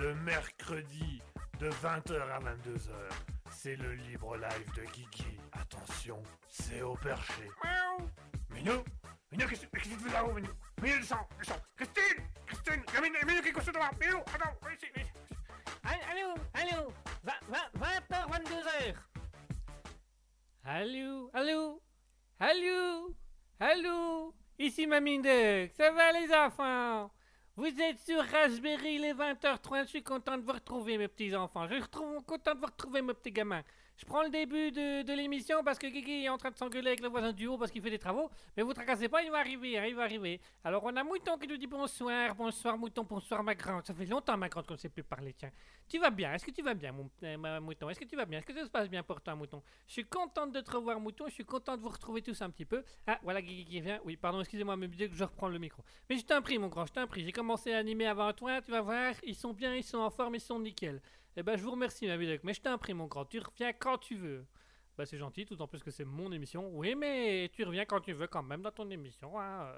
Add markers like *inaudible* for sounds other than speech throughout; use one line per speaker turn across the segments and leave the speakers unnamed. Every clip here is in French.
le mercredi de 20h à 22h. C'est le libre live de Guigui. Attention, c'est au perché. Miaou Minou Minou, qu'est-ce que tu fais là-haut, Minou? Minou, descends, descends Christine Christine Minou qui est couché devant Minou, attends, viens ici, viens ici.
Allô, allô, 20h, 22h. Allô, allô, allô, allô, ici Mamie Duck, ça va les enfants? Vous êtes sur Raspberry les 20h30, je suis content de vous retrouver mes petits enfants, je suis content de vous retrouver mes petits gamins. Je prends le début de, de l'émission parce que Kiki est en train de s'engueuler avec le voisin du haut parce qu'il fait des travaux, mais vous tracassez pas, il va arriver, il va arriver. Alors on a Mouton qui nous dit bonsoir, bonsoir Mouton, bonsoir ma grande, ça fait longtemps ma grande qu'on ne sait plus parler, tiens. Tu vas bien? Est-ce que tu vas bien, euh, mouton? Est-ce que tu vas bien? Est-ce que ça se passe bien pour toi, mouton? Je suis contente de te revoir, mouton. Je suis contente de vous retrouver tous un petit peu. Ah, voilà Guigui qui vient. Oui, pardon, excusez-moi, mais que je reprends le micro. Mais je t'en prie, mon grand, je t'en prie. J'ai commencé à animer avant toi, tu vas voir. Ils sont bien, ils sont en forme, ils sont nickel. Eh ben, je vous remercie, ma Duck, mais je t'en prie, mon grand. Tu reviens quand tu veux. Bah, c'est gentil, tout en plus que c'est mon émission. Oui, mais tu reviens quand tu veux quand même dans ton émission. Hein.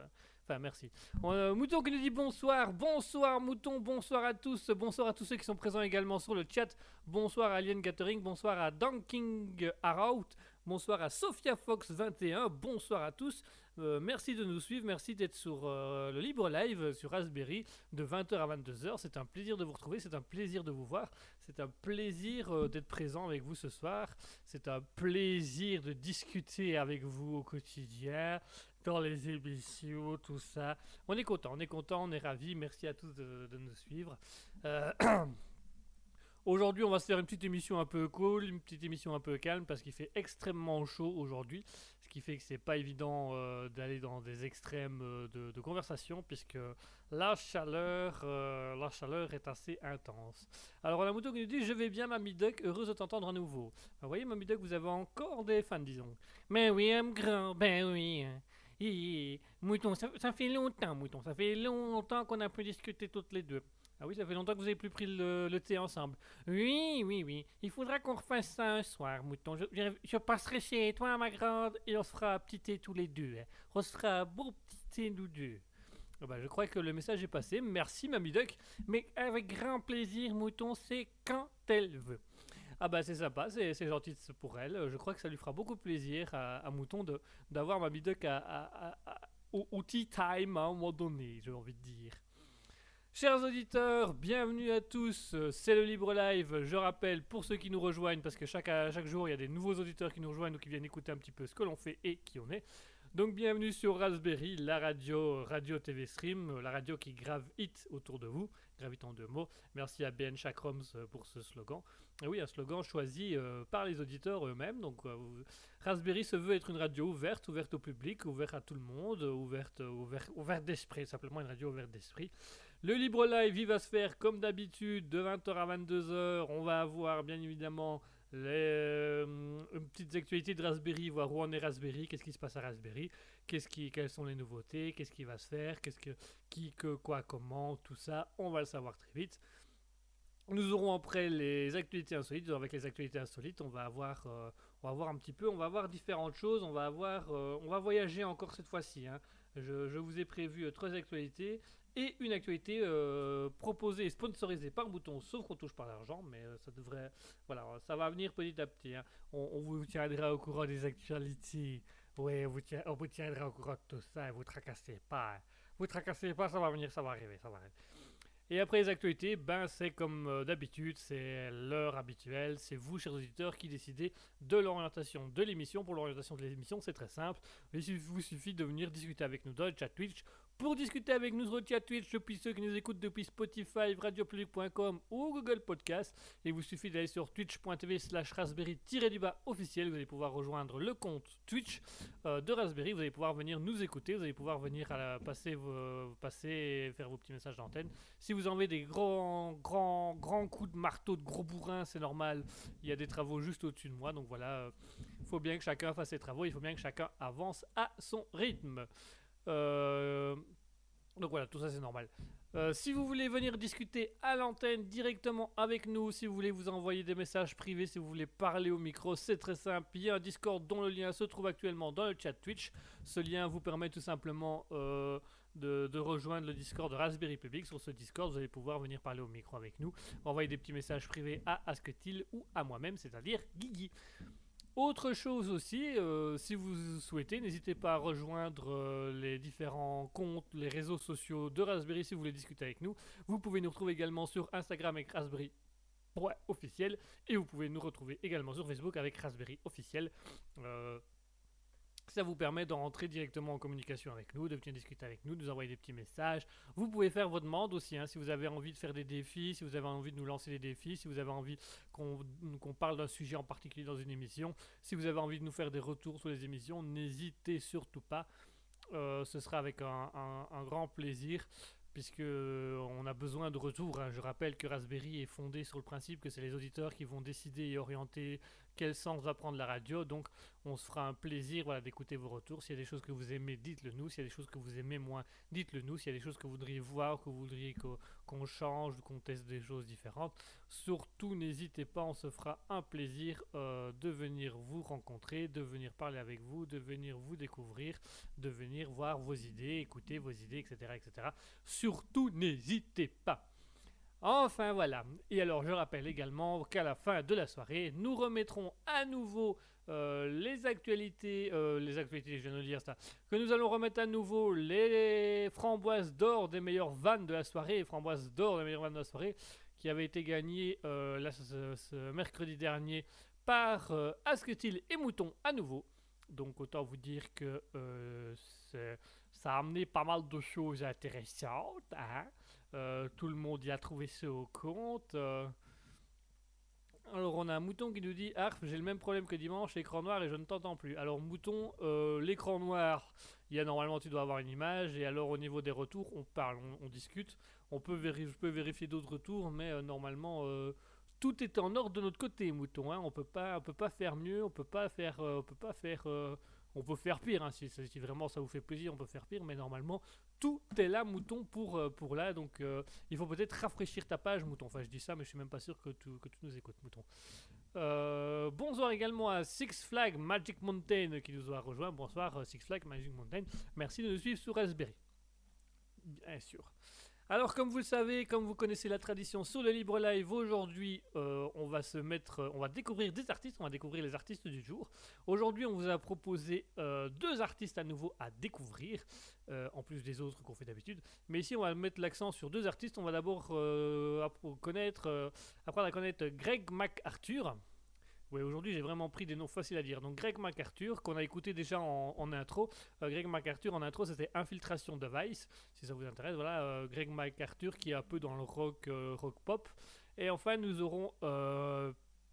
Enfin, merci. Euh, Mouton qui nous dit bonsoir, bonsoir Mouton, bonsoir à tous, bonsoir à tous ceux qui sont présents également sur le chat, bonsoir à Alien Gathering, bonsoir à Dunking Harout, bonsoir à Sophia Fox 21, bonsoir à tous, Euh, merci de nous suivre, merci d'être sur euh, le libre live sur Raspberry de 20h à 22h, c'est un plaisir de vous retrouver, c'est un plaisir de vous voir, c'est un plaisir euh, d'être présent avec vous ce soir, c'est un plaisir de discuter avec vous au quotidien, dans les émissions, tout ça. On est content, on est content, on est ravis. Merci à tous de, nous suivre. Euh, *clears throat* Aujourd'hui, on va se faire une petite émission un peu cool, une petite émission un peu calme parce qu'il fait extrêmement chaud aujourd'hui, ce qui fait que c'est pas évident euh, d'aller dans des extrêmes euh, de, conversation puisque la chaleur, euh, la chaleur est assez intense. Alors on a Mouton qui nous dit je vais bien Mamie Duck, heureuse de t'entendre à nouveau. Vous voyez Mamie Duck, vous avez encore des fans disons. Mais oui, un grand, ben oui. hi. Mouton, ça, ça fait longtemps, Mouton, ça fait longtemps qu'on a pu discuter toutes les deux. Ah oui, ça fait longtemps que vous avez plus pris le, thé ensemble. Oui, oui, oui. Il faudra qu'on refasse ça un soir, Mouton. Je, passerai chez toi, ma grande, et on se fera un petit thé tous les deux. hein. On se fera un beau petit thé, nous deux. Ah bah, je crois que le message est passé. Merci, Mamie Duck. Mais avec grand plaisir, Mouton, c'est quand elle veut. Ah bah c'est sympa, c'est gentil pour elle. Je crois que ça lui fera beaucoup plaisir à, Mouton d'avoir Mamie Duck à- au, au tea time à un moment donné, j'ai envie de dire. Chers auditeurs, bienvenue à tous, c'est le Libre Live, je rappelle pour ceux qui nous rejoignent, parce que chaque, chaque jour il y a des nouveaux auditeurs qui nous rejoignent ou qui viennent écouter un petit peu ce que l'on fait et qui on est. Donc bienvenue sur Raspberry, la radio, radio TV Stream, la radio qui gravite autour de vous, gravite en deux mots. Merci à BN Chakroms pour ce slogan. Et oui, un slogan choisi euh, par les auditeurs eux-mêmes. Donc euh, Raspberry se veut être une radio ouverte, ouverte au public, ouverte à tout le monde, ouverte, ouverte, ouverte d'esprit, simplement une radio ouverte d'esprit. Le libre live, il va se faire comme d'habitude de 20h à 22h. On va avoir bien évidemment les euh, petites actualités de Raspberry, voir où en est Raspberry, qu'est-ce qui se passe à Raspberry, quelles sont les nouveautés, qu'est-ce qui va se faire, qui, que, quoi, comment, tout ça, on va le savoir très vite. Nous aurons après les actualités insolites. Avec les actualités insolites, on va avoir, euh, voir un petit peu, on va voir différentes choses. On va avoir, euh, on va voyager encore cette fois-ci. hein. Je, vous ai prévu trois actualités et une actualité euh, proposée et sponsorisée par Bouton, sauf qu'on touche pas l'argent, mais euh, ça devrait, voilà, ça va venir petit à petit. hein. On, vous tiendra au courant des actualités. Oui, on vous, tiendra au courant de tout ça. Et vous tracassez pas. hein. Vous tracassez pas, ça va venir, ça va arriver, ça va arriver. Et après les actualités, ben c'est comme euh, d'habitude, c'est l'heure habituelle, c'est vous, chers auditeurs, qui décidez de l'orientation de l'émission. Pour l'orientation de l'émission, c'est très simple. Il vous suffit de venir discuter avec nous dans le chat Twitch. Pour discuter avec nous sur le chat Twitch, depuis ceux qui nous écoutent depuis Spotify, radiopublic.com ou Google Podcast, il vous suffit d'aller sur twitch.tv slash raspberry-du-bas officiel. Vous allez pouvoir rejoindre le compte Twitch euh, de Raspberry. Vous allez pouvoir venir nous écouter. Vous allez pouvoir venir passer, vos, passer faire vos petits messages d'antenne. Si vous avez des grands, grands, grands coups de marteau, de gros bourrins, c'est normal. Il y a des travaux juste au-dessus de moi. Donc voilà, il faut bien que chacun fasse ses travaux. Il faut bien que chacun avance à son rythme. Euh, donc voilà, tout ça c'est normal. Euh, si vous voulez venir discuter à l'antenne directement avec nous, si vous voulez vous envoyer des messages privés, si vous voulez parler au micro, c'est très simple. Il y a un Discord dont le lien se trouve actuellement dans le chat Twitch. Ce lien vous permet tout simplement euh, de, rejoindre le Discord de Raspberry Public. Sur ce Discord, vous allez pouvoir venir parler au micro avec nous, envoyer des petits messages privés à Asketil ou à moi-même, c'est-à-dire Guigui. Autre chose aussi, euh, si vous souhaitez, n'hésitez pas à rejoindre euh, les différents comptes, les réseaux sociaux de Raspberry si vous voulez discuter avec nous. Vous pouvez nous retrouver également sur Instagram avec Raspberry officiel et vous pouvez nous retrouver également sur Facebook avec Raspberry officiel. Euh, ça vous permet de rentrer directement en communication avec nous, de venir discuter avec nous, de nous envoyer des petits messages. Vous pouvez faire vos demandes aussi, hein, si vous avez envie de faire des défis, si vous avez envie de nous lancer des défis, si vous avez envie qu'on parle d'un sujet en particulier dans une émission, si vous avez envie de nous faire des retours sur les émissions, n'hésitez surtout pas. Euh, ce sera avec un grand plaisir puisque euh, on a besoin de retours. hein. Je rappelle que Raspberry est fondé sur le principe que c'est les auditeurs qui vont décider et orienter quel sens va prendre la radio. Donc, on se fera un plaisir voilà, d'écouter vos retours. S'il y a des choses que vous aimez, dites-le nous. S'il y a des choses que vous aimez moins, dites-le nous. S'il y a des choses que vous voudriez voir, que vous voudriez qu'o- qu'on change, qu'on teste des choses différentes, surtout n'hésitez pas. On se fera un plaisir euh, de venir vous rencontrer, de venir parler avec vous, de venir vous découvrir, de venir voir vos idées, écouter vos idées, etc. etc. Surtout n'hésitez pas. Enfin voilà. Et alors je rappelle également qu'à la fin de la soirée, nous remettrons à nouveau euh, les actualités, euh, les actualités, je viens de dire ça, que nous allons remettre à nouveau les framboises d'or des meilleures vannes de la soirée, framboises d'or des meilleures vannes de la soirée, qui avaient été gagnées euh, ce, mercredi dernier par Asketil et Mouton à nouveau. Donc autant vous dire que ça a amené pas mal de choses intéressantes. hein. Euh, tout le monde y a trouvé ça au compte. euh. Alors on a un mouton qui nous dit Arf, j'ai le même problème que dimanche, écran noir et je ne t'entends plus. Alors mouton, euh, l'écran noir, il y a normalement tu dois avoir une image et alors au niveau des retours, on parle, on, discute. On peut vérifier, d'autres retours, mais normalement tout est en ordre de notre côté, mouton. hein. On peut pas, peut pas faire mieux, on peut pas faire, on peut pas faire, on peut faire pire. hein. Si vraiment ça vous fait plaisir, on peut faire pire, mais normalement tout est là, mouton, pour, euh, pour là. Donc, euh, il faut peut-être rafraîchir ta page, mouton. Enfin, je dis ça, mais je suis même pas sûr que tu, que nous écoutes, mouton. Euh, bonsoir également à Six Flag Magic Mountain qui nous a rejoint. Bonsoir, Six Flag Magic Mountain. Merci de nous suivre sur Raspberry. Bien sûr. Alors, comme vous le savez, comme vous connaissez la tradition sur le Libre Live, aujourd'hui, euh, on va se mettre, on va découvrir des artistes, on va découvrir les artistes du jour. Aujourd'hui, on vous a proposé euh, deux artistes à nouveau à découvrir, euh, en plus des autres qu'on fait d'habitude. Mais ici, on va mettre l'accent sur deux artistes. On va d'abord apprendre à connaître Greg MacArthur. Oui, aujourd'hui, j'ai vraiment pris des noms faciles à dire. Donc, Greg MacArthur, qu'on a écouté déjà en, intro. Euh, Greg MacArthur, en intro, c'était Infiltration Device, si ça vous intéresse. Voilà, euh, Greg MacArthur qui est un peu dans le rock, euh, rock pop. Et enfin, nous aurons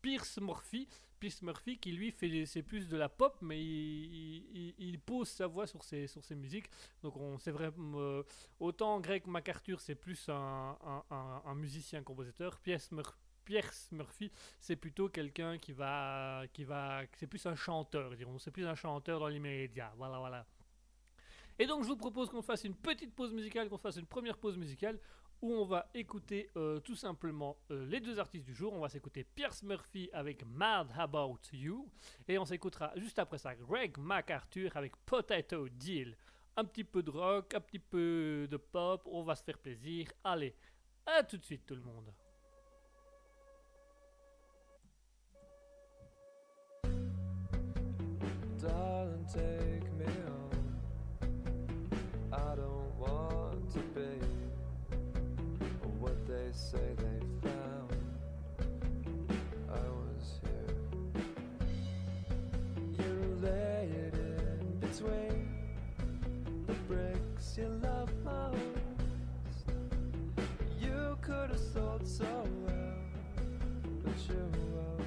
Pierce Murphy. Pierce Murphy qui, lui, fait c'est plus de la pop, mais il, pose sa voix sur ses, sur ses musiques. Donc, on c'est vrai, euh, autant Greg MacArthur, c'est plus un, un- un musicien-compositeur. Pierce Murphy. Pierce Murphy, c'est plutôt quelqu'un qui va, qui va, c'est plus un chanteur, dirons. C'est plus un chanteur dans l'immédiat. Voilà, voilà. Et donc, je vous propose qu'on fasse une petite pause musicale, qu'on fasse une première pause musicale où on va écouter euh, tout simplement euh, les deux artistes du jour. On va s'écouter Pierce Murphy avec Mad About You et on s'écoutera juste après ça Greg MacArthur avec Potato Deal. Un petit peu de rock, un petit peu de pop, on va se faire plaisir. Allez, à tout de suite tout le monde.
Darling, take me home. I don't want to be what they say they found. I was here. You lay it in between the bricks you love most. You could have sold so well, but you won't.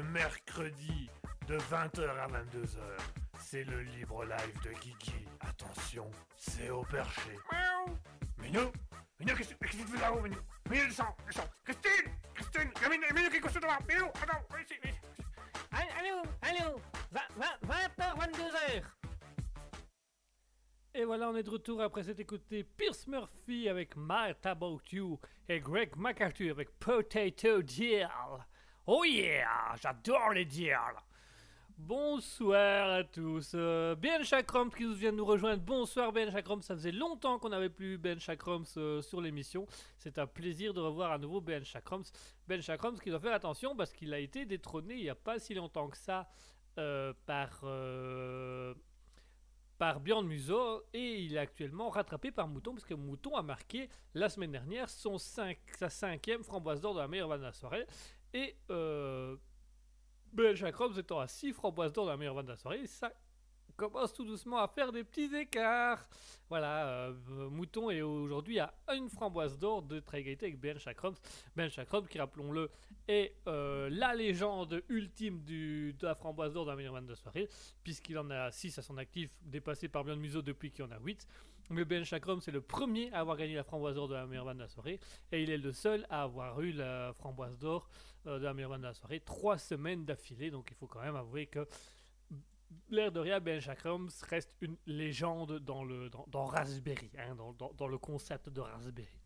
Le mercredi de 20h à 22h. C'est le libre live de Guigui. Attention, c'est au perché. Miaou Minou Minou, qu'est-ce que tu fais là-haut, Minou Minou, descends, descends Christine Christine Minou, Minou, qui est couché devant Minou, attends, viens ici, viens ici.
Allô, allô, 20h, 22h. Et voilà, on est de retour après s'être écouté Pierce Murphy avec My About You et Greg McArthur avec Potato Deal. Oh yeah, j'adore les deals. Bonsoir à tous. Euh, ben Chakram qui nous vient de nous rejoindre. Bonsoir Ben Chakram. Ça faisait longtemps qu'on n'avait plus Ben Chakrams euh, sur l'émission. C'est un plaisir de revoir à nouveau Ben Chakrams. Ben Chakrams qui doit faire attention parce qu'il a été détrôné il n'y a pas si longtemps que ça euh, par, euh, par Björn Muso et il est actuellement rattrapé par Mouton parce que Mouton a marqué la semaine dernière son cinq- sa cinquième framboise d'or de la meilleure vanne de la soirée et Ben Jacobs étant à 6 framboises d'or de la meilleure vanne de la soirée, ça commence tout doucement à faire des petits écarts. Voilà, euh, Mouton est aujourd'hui à une framboise d'or de très égalité avec Ben Chakroms. Ben Chakroms, qui rappelons-le, est euh, la légende ultime du, de la framboise d'or de la meilleure vanne de soirée, puisqu'il en a 6 à son actif, dépassé par Björn Muso depuis qu'il en a 8. Mais Ben Chakrom, c'est le premier à avoir gagné la framboise d'or de la meilleure vanne de la soirée. Et il est le seul à avoir eu la framboise d'or euh, de la de la soirée trois semaines d'affilée. Donc il faut quand même avouer que l'air de rien, Ben Chakrom reste une légende dans, le, dans, dans Raspberry, hein, dans- dans le concept de Raspberry.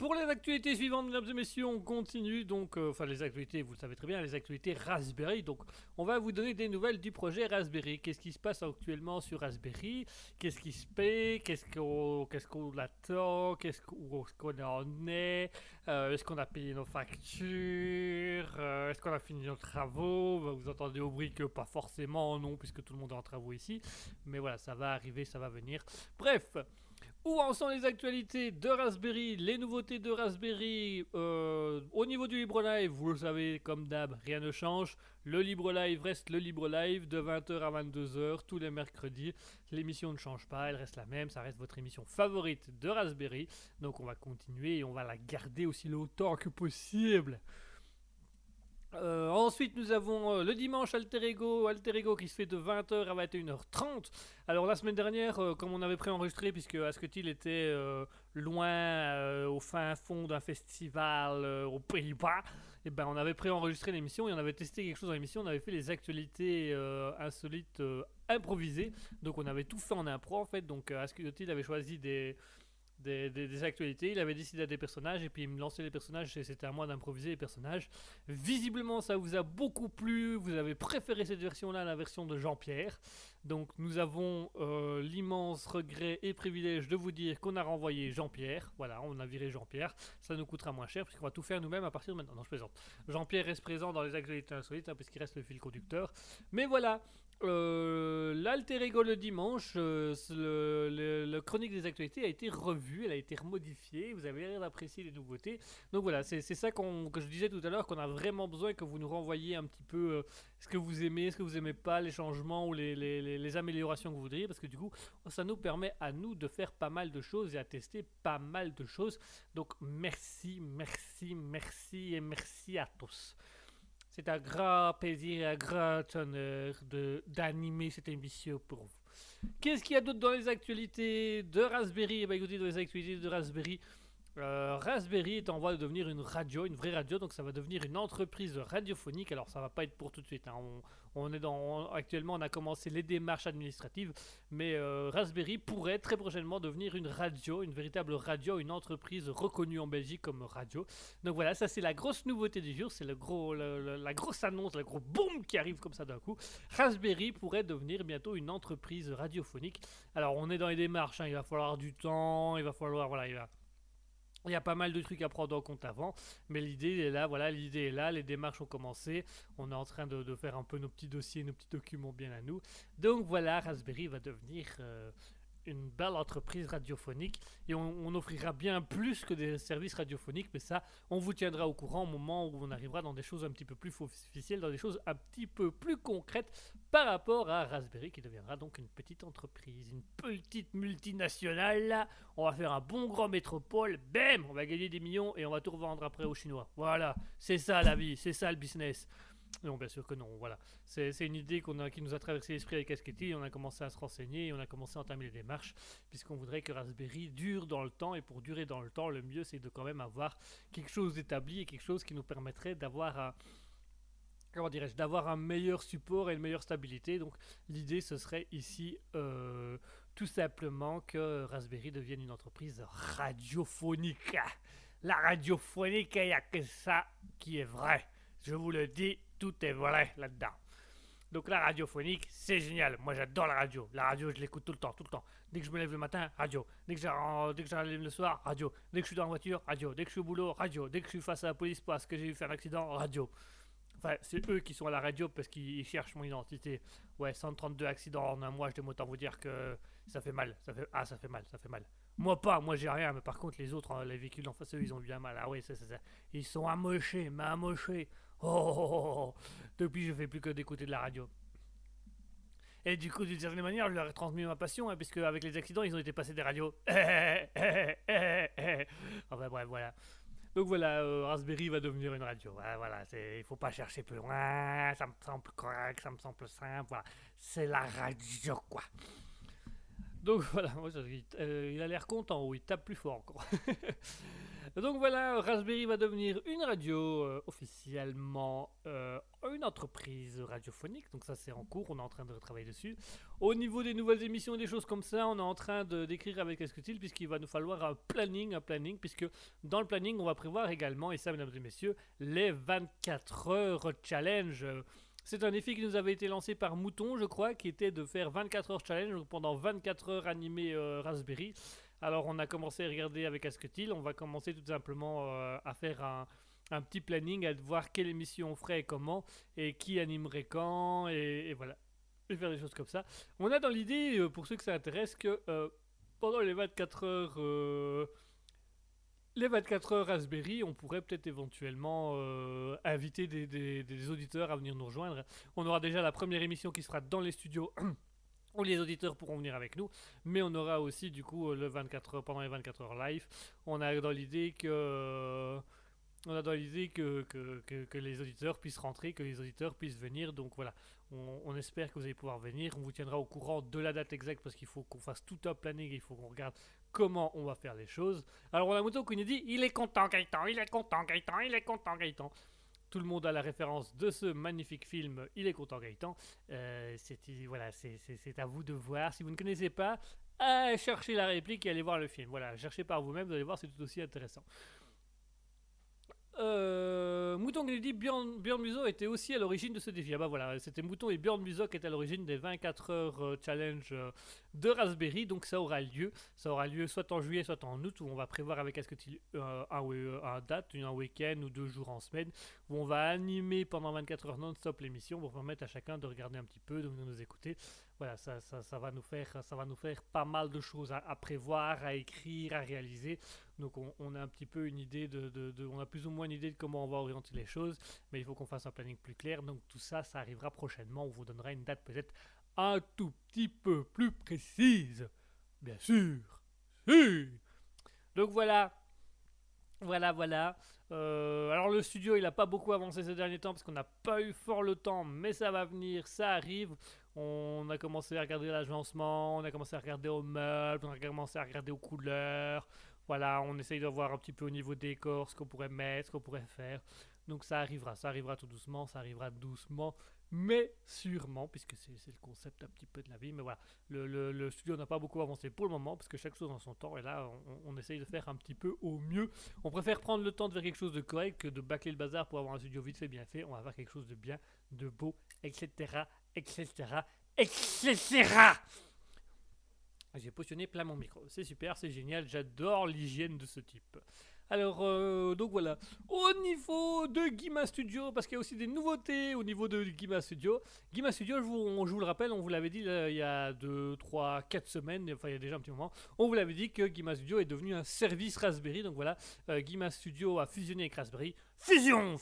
Pour les actualités suivantes, mesdames et messieurs, on continue. Donc, euh, enfin, les actualités, vous le savez très bien, les actualités Raspberry. Donc, on va vous donner des nouvelles du projet Raspberry. Qu'est-ce qui se passe actuellement sur Raspberry? Qu'est-ce qui se paie? Qu'est-ce qu'on qu'est-ce qu'on attend? Qu'est-ce qu'on en est? Euh, Est-ce qu'on a payé nos factures? Euh, Est-ce qu'on a fini nos travaux? Vous entendez au bruit que pas forcément, non, puisque tout le monde est en travaux ici. Mais voilà, ça va arriver, ça va venir. Bref, où en sont les actualités de Raspberry, les nouveautés de Raspberry euh, Au niveau du Libre Live, vous le savez, comme d'hab, rien ne change. Le Libre Live reste le Libre Live de 20h à 22h tous les mercredis. L'émission ne change pas, elle reste la même, ça reste votre émission favorite de Raspberry. Donc on va continuer et on va la garder aussi longtemps que possible. Euh, ensuite, nous avons euh, le dimanche Alter Ego, Alter Ego qui se fait de 20h à 21h30. Alors, la semaine dernière, euh, comme on avait préenregistré, puisque Asketil était loin au fin fond d'un festival aux Pays-Bas, et ben, on avait préenregistré l'émission et on avait testé quelque chose dans l'émission. On avait fait les actualités insolites improvisées. Donc, on avait tout fait en impro en fait. Donc, Asketil avait choisi des. Des, actualités, il avait décidé à des personnages et puis il me lançait les personnages et c'était à moi d'improviser les personnages. Visiblement, ça vous a beaucoup plu. Vous avez préféré cette version-là à la version de Jean-Pierre. Donc, nous avons euh, l'immense regret et privilège de vous dire qu'on a renvoyé Jean-Pierre. Voilà, on a viré Jean-Pierre. Ça nous coûtera moins cher puisqu'on va tout faire nous-mêmes à partir de maintenant. Non, je plaisante. Jean-Pierre reste présent dans les actualités insolites hein, puisqu'il reste le fil conducteur. Mais voilà. Euh, L'alter ego le dimanche, euh, le, chronique des actualités a été revue, elle a été remodifiée. Vous avez l'air d'apprécier les nouveautés. Donc voilà, c'est ça qu'on- que je disais tout à l'heure, qu'on a vraiment besoin que vous nous renvoyiez un petit peu euh, ce que vous aimez, ce que vous aimez pas, les changements ou les- les améliorations que vous voudriez, parce que du coup, ça nous permet à nous de faire pas mal de choses et à tester pas mal de choses. Donc merci, merci, merci et merci à tous. C'est un grand plaisir et un grand honneur d'animer cette émission pour vous. Qu'est-ce qu'il y a d'autre dans les actualités de Raspberry? Eh ben, écoutez, dans les actualités de Raspberry, euh, Raspberry est en voie de devenir une radio, une vraie radio, donc ça va devenir une entreprise radiophonique. Alors ça va pas être pour tout de suite. hein. On actuellement, on a commencé les démarches administratives, mais euh, Raspberry pourrait très prochainement devenir une radio, une véritable radio, une entreprise reconnue en Belgique comme radio. Donc voilà, ça c'est la grosse nouveauté du jour, c'est le gros, la grosse annonce, le gros boom qui arrive comme ça d'un coup. Raspberry pourrait devenir bientôt une entreprise radiophonique. Alors on est dans les démarches, hein, il va falloir du temps, il va falloir, voilà. Il y a pas mal de trucs à prendre en compte avant, mais l'idée est là, voilà, l'idée est là, les démarches ont commencé, on est en train de, faire un peu nos petits dossiers, nos petits documents bien à nous. Donc voilà, Raspberry va devenir euh, une belle entreprise radiophonique et on, offrira bien plus que des services radiophoniques, mais ça, on vous tiendra au courant au moment où on arrivera dans des choses un petit peu plus officielles, dans des choses un petit peu plus concrètes par rapport à Raspberry qui deviendra donc une petite entreprise, une petite multinationale. là. On va faire un bon grand métropole, bam, on va gagner des millions et on va tout revendre après aux Chinois. Voilà, c'est ça la vie, c'est ça le business. Non, bien sûr que non, voilà. C'est une idée qui nous a traversé l'esprit avec Asketil, on a commencé à se renseigner, et on a commencé à entamer les démarches, puisqu'on voudrait que Raspberry dure dans le temps, et pour durer dans le temps, le mieux c'est de quand même avoir quelque chose d'établi et quelque chose qui nous permettrait d'avoir un, comment dirais-je, d'avoir un meilleur support et une meilleure stabilité. Donc l'idée ce serait ici euh, tout simplement que Raspberry devienne une entreprise radiophonique. La radiophonique, il n'y a que ça qui est vrai. Je vous le dis, tout est vrai là-dedans. Donc la radiophonique, c'est génial. Moi j'adore la radio. La radio, je l'écoute tout le temps, tout le temps. Dès que je me lève le matin, radio. Dès que j'arrive le soir, radio. Dès que je suis dans la voiture, radio. Dès que je suis au boulot, radio. Dès que je suis face à la police parce que j'ai eu fait un accident, radio. Enfin, c'est eux qui sont à la radio parce qu'ils cherchent mon identité. Ouais, 132 accidents en un mois, je dois autant vous dire que ça fait mal. Ça fait... Ah, ça fait mal, ça fait mal. Moi pas, moi j'ai rien, mais par contre les autres, hein, les véhicules en face, eux, ils ont bien mal. Ah oui, c'est ça, ça. Ils sont amochés, mais amochés. Oh, oh, oh, oh. Depuis, je fais plus que d'écouter de la radio. Et du coup, d'une certaine manière, je leur ai transmis ma passion, hein, puisque avec les accidents, ils ont été passés des radios. *laughs* enfin bref, voilà. Donc voilà, euh, Raspberry va devenir une radio. Voilà, voilà il faut pas chercher plus loin, ça me semble correct, ça me semble simple. Voilà, c'est la radio, quoi. Donc *laughs* voilà, euh, il a l'air content, ou il tape plus fort encore. *laughs* Donc voilà, Raspberry va devenir une radio euh, officiellement euh, une entreprise radiophonique. Donc ça c'est en cours, on est en train de travailler dessus. Au niveau des nouvelles émissions et des choses comme ça, on est en train de d'écrire avec Escutil puisqu'il va nous falloir un planning, un planning, puisque dans le planning on va prévoir également, et ça mesdames et messieurs, les 24 heures challenge. C'est un défi qui nous avait été lancé par Mouton, je crois, qui était de faire 24 heures challenge donc pendant 24 heures animé euh, Raspberry. Alors on a commencé à regarder avec Asketil, on va commencer tout simplement euh, à faire un, un petit planning, à voir quelle émission on ferait et comment, et qui animerait quand, et, voilà. Et faire des choses comme ça. On a dans l'idée, euh, pour ceux que ça intéresse, que euh, pendant les 24 heures... euh, les 24 heures Raspberry, on pourrait peut-être éventuellement inviter des- des auditeurs à venir nous rejoindre. On aura déjà la première émission qui sera dans les studios *clears throat* les auditeurs pourront venir avec nous, mais on aura aussi du coup euh, le 24 heures pendant les 24 heures live. On a dans l'idée que euh, on a dans l'idée que, que, que- les auditeurs puissent rentrer, que les auditeurs puissent venir. Donc voilà, on, espère que vous allez pouvoir venir. On vous tiendra au courant de la date exacte parce qu'il faut qu'on fasse tout un planning, il faut qu'on regarde comment on va faire les choses. Alors on a Mouton qui nous dit il est content Gaëtan, il est content Gaëtan, il est content Gaëtan. Tout le monde a la référence de ce magnifique film Il est content Gaëtan. Euh, c'est voilà, c'est- à vous de voir. Si vous ne connaissez pas, cherchez la réplique et allez voir le film. Voilà, cherchez par vous-même, vous allez voir, c'est tout aussi intéressant. Euh, Mouton qui nous dit Björn Muso était aussi à l'origine de ce défi. Ah bah voilà, c'était Mouton et Björn Muso qui étaient à l'origine des 24 heures euh, challenge euh, de Raspberry. Donc ça aura lieu. Ça aura lieu soit en juillet, soit en août, où on va prévoir avec Asketil euh, un, un date, un week-end ou deux jours en semaine, où on va animer pendant 24 heures non-stop l'émission pour permettre à chacun de regarder un petit peu, de nous écouter. Voilà, ça, ça, va nous faire, ça va nous faire pas mal de choses à, prévoir, à écrire, à réaliser. Donc on, a un petit peu une idée de- on a plus ou moins une idée de comment on va orienter les choses, mais il faut qu'on fasse un planning plus clair. Donc tout ça, ça arrivera prochainement. On vous donnera une date peut-être un tout petit peu plus précise, bien sûr. Si. Donc voilà, voilà, voilà. Euh, alors le studio, il n'a pas beaucoup avancé ces derniers temps parce qu'on n'a pas eu fort le temps, mais ça va venir, ça arrive. On a commencé à regarder l'agencement, on a commencé à regarder aux meubles, on a commencé à regarder aux couleurs. Voilà, on essaye de voir un petit peu au niveau décor ce qu'on pourrait mettre, ce qu'on pourrait faire. Donc ça arrivera, ça arrivera tout doucement, ça arrivera doucement, mais sûrement, puisque c'est le concept un petit peu de la vie. Mais voilà, le studio n'a pas beaucoup avancé pour le moment, parce que chaque chose en son temps, et là, on, on essaye de faire un petit peu au mieux. On préfère prendre le temps de faire quelque chose de correct que de bâcler le bazar pour avoir un studio vite fait, bien fait. On va faire quelque chose de bien, de beau, etc., etc., etc. J'ai positionné plein mon micro. C'est super, c'est génial. J'adore l'hygiène de ce type. Alors, euh, donc voilà. Au niveau de Guima Studio, parce qu'il y a aussi des nouveautés au niveau de Guima Studio. Guima Studio, je vous, on- je vous le rappelle, on vous l'avait dit il y a 2, 3, 4 semaines, enfin il y a déjà un petit moment, on vous l'avait dit que Guima Studio est devenu un service Raspberry. Donc voilà, euh, Guima Studio a fusionné avec Raspberry. Fusion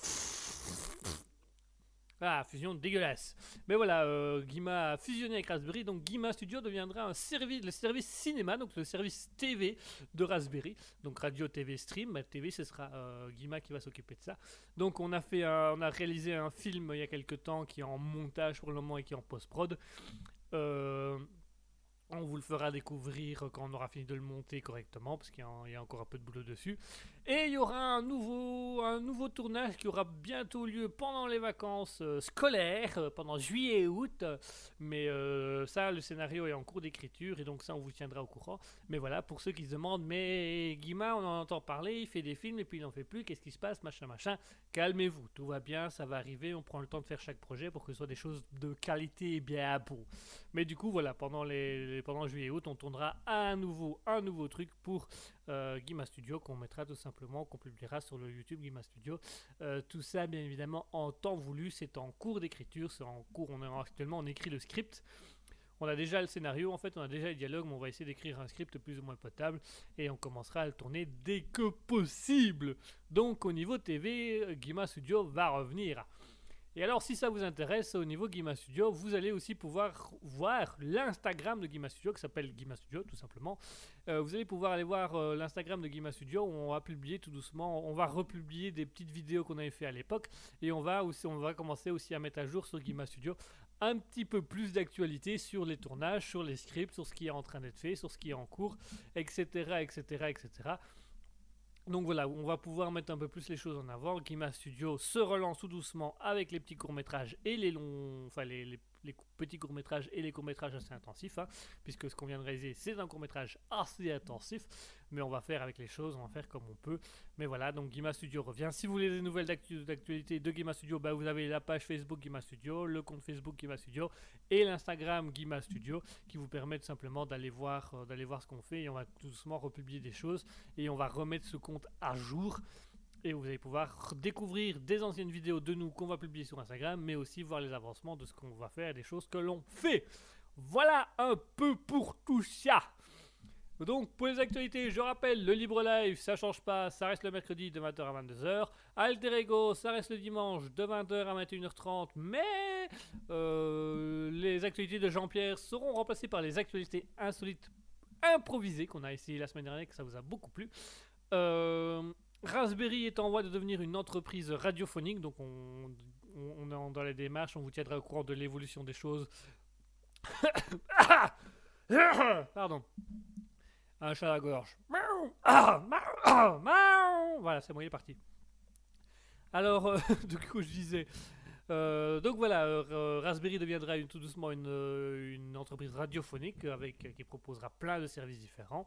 ah, fusion dégueulasse. Mais voilà, euh, Guima a fusionné avec Raspberry, donc Guima Studio deviendra un service, le service cinéma, donc le service TV de Raspberry, donc radio, TV, stream. Bah, TV, ce sera euh, Guima qui va s'occuper de ça. Donc on a fait, on a réalisé un film il y a quelques temps qui est en montage pour le moment et qui est en post-prod. Euh, on vous le fera découvrir quand on aura fini de le monter correctement, parce qu'il y a, encore un peu de boulot dessus. Et il y aura un nouveau, un nouveau tournage qui aura bientôt lieu pendant les vacances euh, scolaires, euh, pendant juillet et août. Mais euh, ça, le scénario est en cours d'écriture, et donc ça, on vous tiendra au courant. Mais voilà, pour ceux qui se demandent, mais Guima, on en entend parler, il fait des films, et puis il n'en fait plus, qu'est-ce qui se passe, machin, machin. Calmez-vous, tout va bien, ça va arriver, on prend le temps de faire chaque projet pour que ce soit des choses de qualité et bien à. Mais du coup, voilà, pendant, les, pendant juillet et août, on tournera à nouveau un nouveau truc pour euh, Guima Studio qu'on mettra tout simplement, qu'on publiera sur le YouTube Guima Studio. Euh, tout ça, bien évidemment, en temps voulu, c'est en cours d'écriture, c'est en cours, on est actuellement, on écrit le script. On a déjà le scénario, en fait, on a déjà les dialogues, mais on va essayer d'écrire un script plus ou moins potable et on commencera à le tourner dès que possible. Donc, au niveau TV, Guima Studio va revenir. Et alors, si ça vous intéresse, au niveau Guima Studio, vous allez aussi pouvoir voir l'Instagram de Guima Studio, qui s'appelle Guima Studio, tout simplement. Euh, vous allez pouvoir aller voir euh, l'Instagram de Guima Studio, où on va publier tout doucement, on va republier des petites vidéos qu'on avait fait à l'époque, et on va, aussi, on va commencer aussi à mettre à jour sur Guima Studio un petit peu plus d'actualité sur les tournages, sur les scripts, sur ce qui est en train d'être fait, sur ce qui est en cours, etc., etc., etc. Donc voilà, on va pouvoir mettre un peu plus les choses en avant. Guima Studio se relance tout doucement avec les petits courts-métrages et les longs, enfin les, les- les petits courts-métrages et les courts-métrages assez intensifs, hein, puisque ce qu'on vient de réaliser, c'est un court-métrage assez intensif, mais on va faire avec les choses, on va faire comme on peut. Mais voilà, donc Guima Studio revient. Si vous voulez des nouvelles d'actu- d'actualité de Guima Studio, bah, vous avez la page Facebook Guima Studio, le compte Facebook Guima Studio et l'Instagram Guima Studio qui vous permettent simplement d'aller voir, euh, d'aller voir ce qu'on fait et on va tout doucement republier des choses et on va remettre ce compte à jour. Et vous allez pouvoir découvrir des anciennes vidéos de nous qu'on va publier sur Instagram, mais aussi voir les avancements de ce qu'on va faire, des choses que l'on fait. Voilà un peu pour tout ça. Donc pour les actualités, je rappelle, le libre live, ça change pas, ça reste le mercredi de 20h à 22h. Alter Ego, ça reste le dimanche de 20h à 21h30, mais euh, les actualités de Jean-Pierre seront remplacées par les actualités insolites improvisées qu'on a essayé la semaine dernière, que ça vous a beaucoup plu. Euh, Raspberry est en voie de devenir une entreprise radiophonique, donc on, est dans la démarche, on vous tiendra au courant de l'évolution des choses. *coughs* Pardon. Un chat à la gorge. *coughs* Voilà, c'est bon, il est parti. Alors, euh, *laughs* du coup, je disais. Euh, donc voilà, euh, euh, Raspberry deviendra tout doucement une, entreprise radiophonique avec, qui proposera plein de services différents.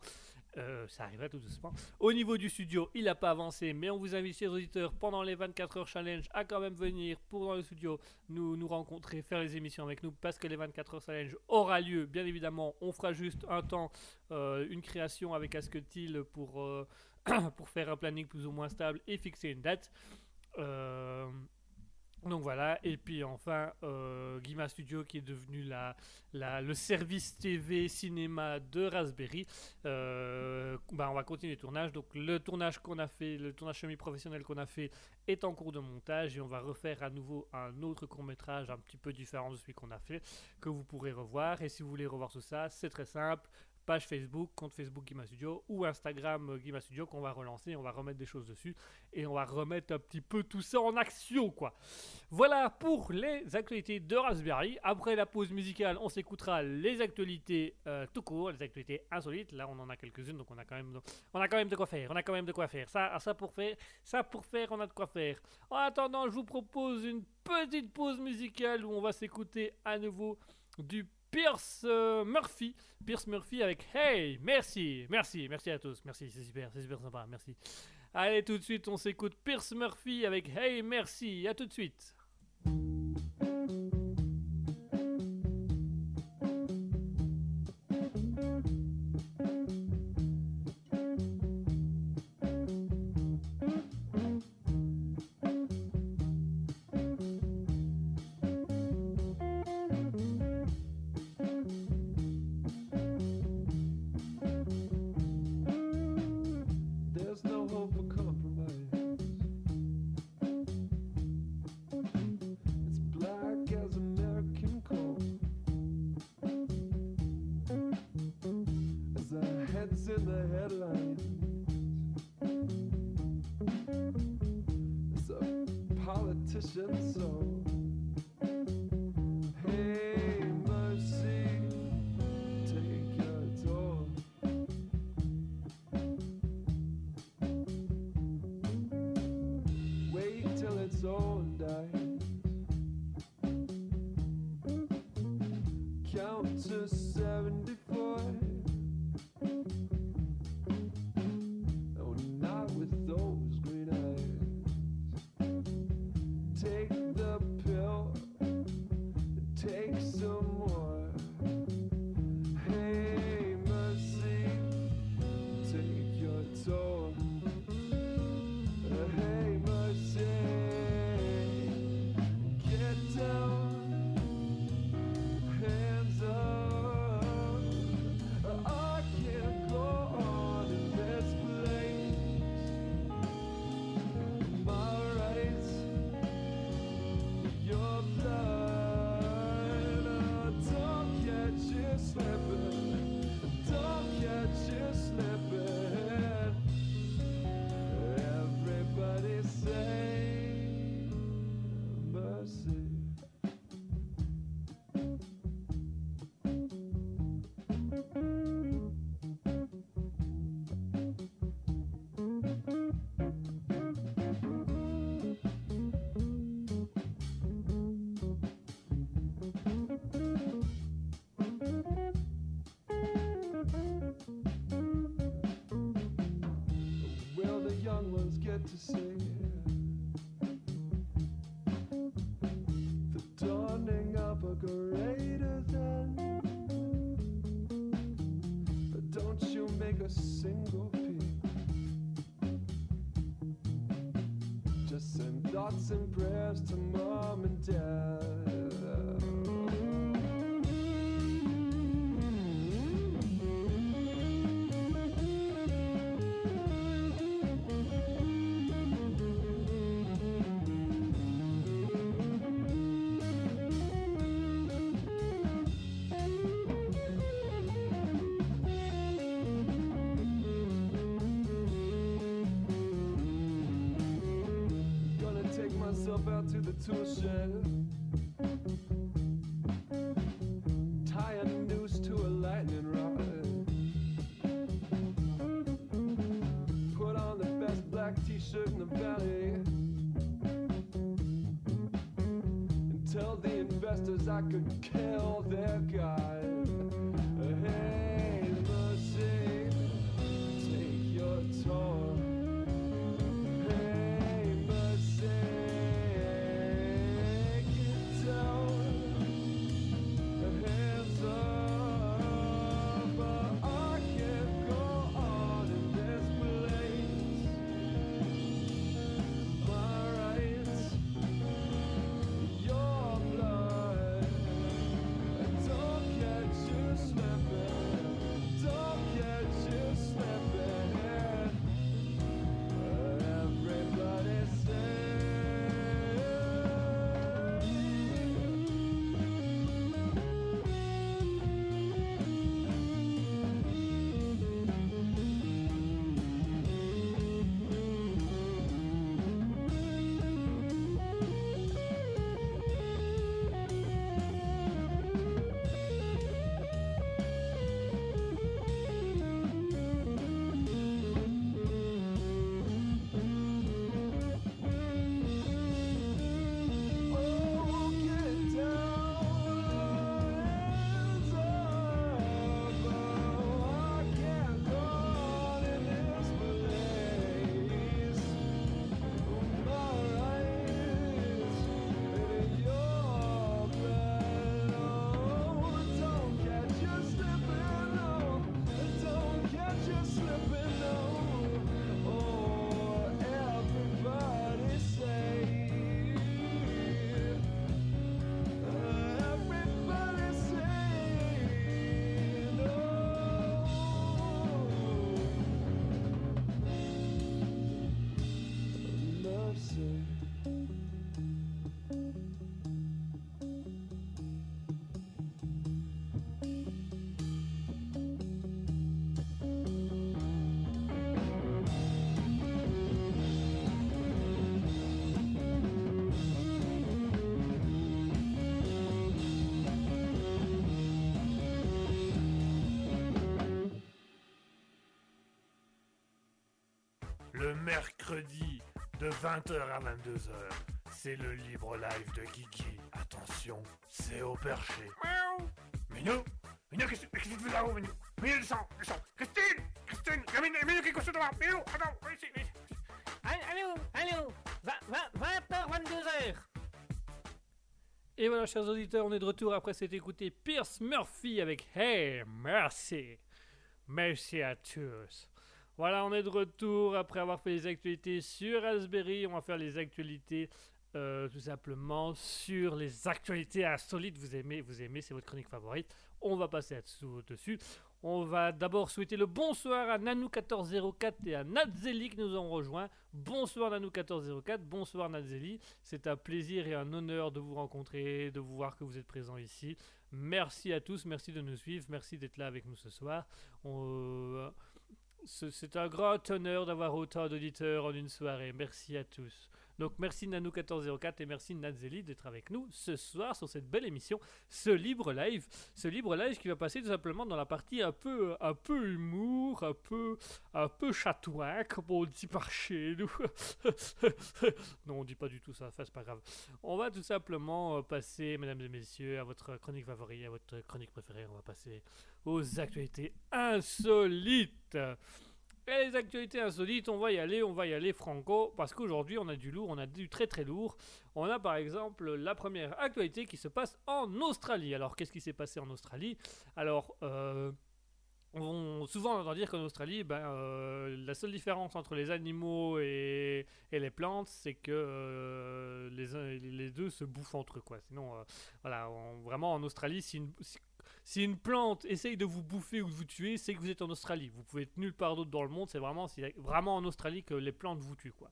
Ça arrivera tout doucement. Au niveau du studio, il n'a pas avancé, mais on vous invite, chers auditeurs, pendant les 24 heures challenge, à quand même venir pour dans le studio nous, rencontrer, faire les émissions avec nous, parce que les 24 heures challenge aura lieu. Bien évidemment, on fera juste un temps, une création avec Asketil pour, *clears throat* pour faire un planning plus ou moins stable et fixer une date. Donc voilà, et puis enfin, euh, Guima Studio qui est devenu la, le service TV cinéma de Raspberry. Euh, bah, on va continuer le tournage. Donc le tournage qu'on a fait, le tournage semi-professionnel qu'on a fait est en cours de montage et on va refaire à nouveau un autre court métrage un petit peu différent de celui qu'on a fait que vous pourrez revoir. Et si vous voulez revoir tout ça, c'est très simple. Page Facebook, compte Facebook Guima Studio ou Instagram euh, Guima Studio qu'on va relancer, on va remettre des choses dessus et on va remettre un petit peu tout ça en action quoi. Voilà pour les actualités de Raspberry. Après la pause musicale, on s'écoutera les actualités euh, tout court, les actualités insolites. Là, on en a quelques-unes, donc on a quand même, on a quand même de quoi faire. On a quand même de quoi faire. Ça, ça pour faire, ça pour faire, on a de quoi faire. En attendant, je vous propose une petite pause musicale où on va s'écouter à nouveau du Pierce euh, Murphy. Pierce Murphy avec Hey, merci, merci, merci à tous, merci, c'est super, c'est super sympa, merci. Allez, tout de suite, on s'écoute Pierce Murphy avec Hey, merci, à tout de suite.
to say. The dawning of a greater than. But don't you make a single peep. Just send thoughts and prayers to mom and dad. to share.
20h à 22h, c'est le libre live de Guigui. Attention, c'est au perché. Miaou. Minou Minou, qu'est-ce qu'est-ce que tu fais là-haut, Minou Minou, descends, descends. Christine Christine Minou, Minou, qu'est-ce que tu fais là Minou, attends, viens ici, viens ici.
Allô, allô 20h, 22h Et voilà, chers auditeurs, on est de retour après s'être écouté Pierce Murphy avec Hey, merci Merci à tous Voilà, on est de retour après avoir fait les actualités sur Raspberry. On va faire les actualités euh, tout simplement sur les actualités insolites. Vous aimez, vous aimez, c'est votre chronique favorite. On va passer dessus. On va d'abord souhaiter le bonsoir à Nanou1404 et à Natzeli qui nous ont rejoints. Bonsoir Nanou1404, bonsoir Natzeli. C'est un plaisir et un honneur de vous rencontrer, de vous voir que vous êtes présents ici. Merci à tous, merci de nous suivre, merci d'être là avec nous ce soir. Euh, c'est un grand honneur d'avoir autant d'auditeurs en une soirée. Merci à tous. Donc merci Nanou1404 et merci Natzeli d'être avec nous ce soir sur cette belle émission, ce libre live. Ce libre live qui va passer tout simplement dans la partie un peu, un peu humour, un peu, un peu chatouin, comme on dit par chez nous. *laughs* non, on dit pas du tout ça, enfin, c'est pas grave. On va tout simplement euh, passer, mesdames et messieurs, à votre chronique favorite, à votre chronique préférée. On va passer aux actualités insolites. Et les actualités insolites, on va y aller, on va y aller franco, parce qu'aujourd'hui on a du lourd, on a du très très lourd. On a par exemple la première actualité qui se passe en Australie. Alors qu'est-ce qui s'est passé en Australie? Alors, euh, on, souvent on entend dire qu'en Australie, ben, euh, la seule différence entre les animaux et, et les plantes, c'est que euh, les, les deux se bouffent entre eux. Quoi. Sinon, euh, voilà, vraiment en Australie, si une, si- si une plante essaye de vous bouffer ou de vous tuer, c'est que vous êtes en Australie. Vous pouvez être nulle part d'autre dans le monde. C'est vraiment, vraiment en Australie que les plantes vous tuent, quoi.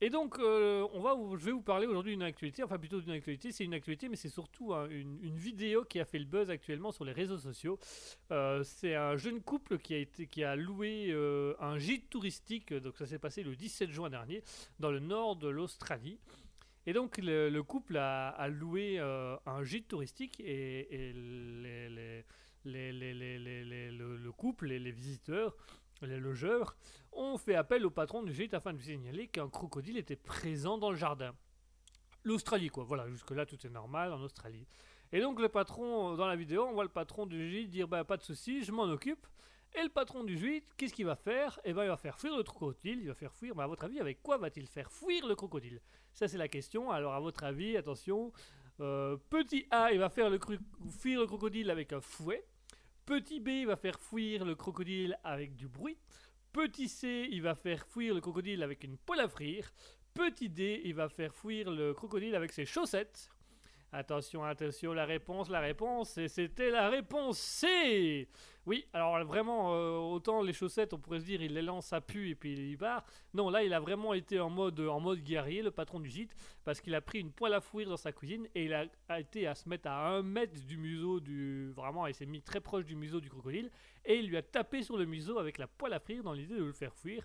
Et donc, euh, on va, je vais vous parler aujourd'hui d'une actualité, enfin plutôt d'une actualité. C'est une actualité, mais c'est surtout hein, une, vidéo qui a fait le buzz actuellement sur les réseaux sociaux. Euh, c'est un jeune couple qui a été, qui a loué euh, un gîte touristique. Donc ça s'est passé le 17 juin dernier dans le nord de l'Australie. Et donc le, le couple a, a loué euh, un gîte touristique et, le, le couple et les visiteurs, les logeurs, ont fait appel au patron du gîte afin de lui signaler qu'un crocodile était présent dans le jardin. L'Australie quoi, voilà, jusque-là tout est normal en Australie. Et donc le patron, dans la vidéo, on voit le patron du gîte dire bah pas de souci, je m'en occupe. Et le patron du gîte, qu'est-ce qu'il va faire? Eh ben il va faire fuir le crocodile, il va faire fuir, mais à votre avis avec quoi va-t-il faire fuir le crocodile? Ça, c'est la question. Alors, à votre avis, attention. euh, petit A, il va faire fuir le crocodile avec un fouet. Petit B, il va faire fuir le crocodile avec du bruit. Petit C, il va faire fuir le crocodile avec une poêle à frire. Petit D, il va faire fuir le crocodile avec ses chaussettes. Attention, attention, la réponse, la réponse, et c'était la réponse C Oui, alors vraiment, euh, autant les chaussettes, on pourrait se dire, il les lance, ça pue, et puis il part. Non, là, il a vraiment été en mode, en mode guerrier, le patron du gîte, parce qu'il a pris une poêle à fouir dans sa cuisine et il a, a été à se mettre à un mètre du museau du. Vraiment, il s'est mis très proche du museau du crocodile et il lui a tapé sur le museau avec la poêle à frire dans l'idée de le faire fuir.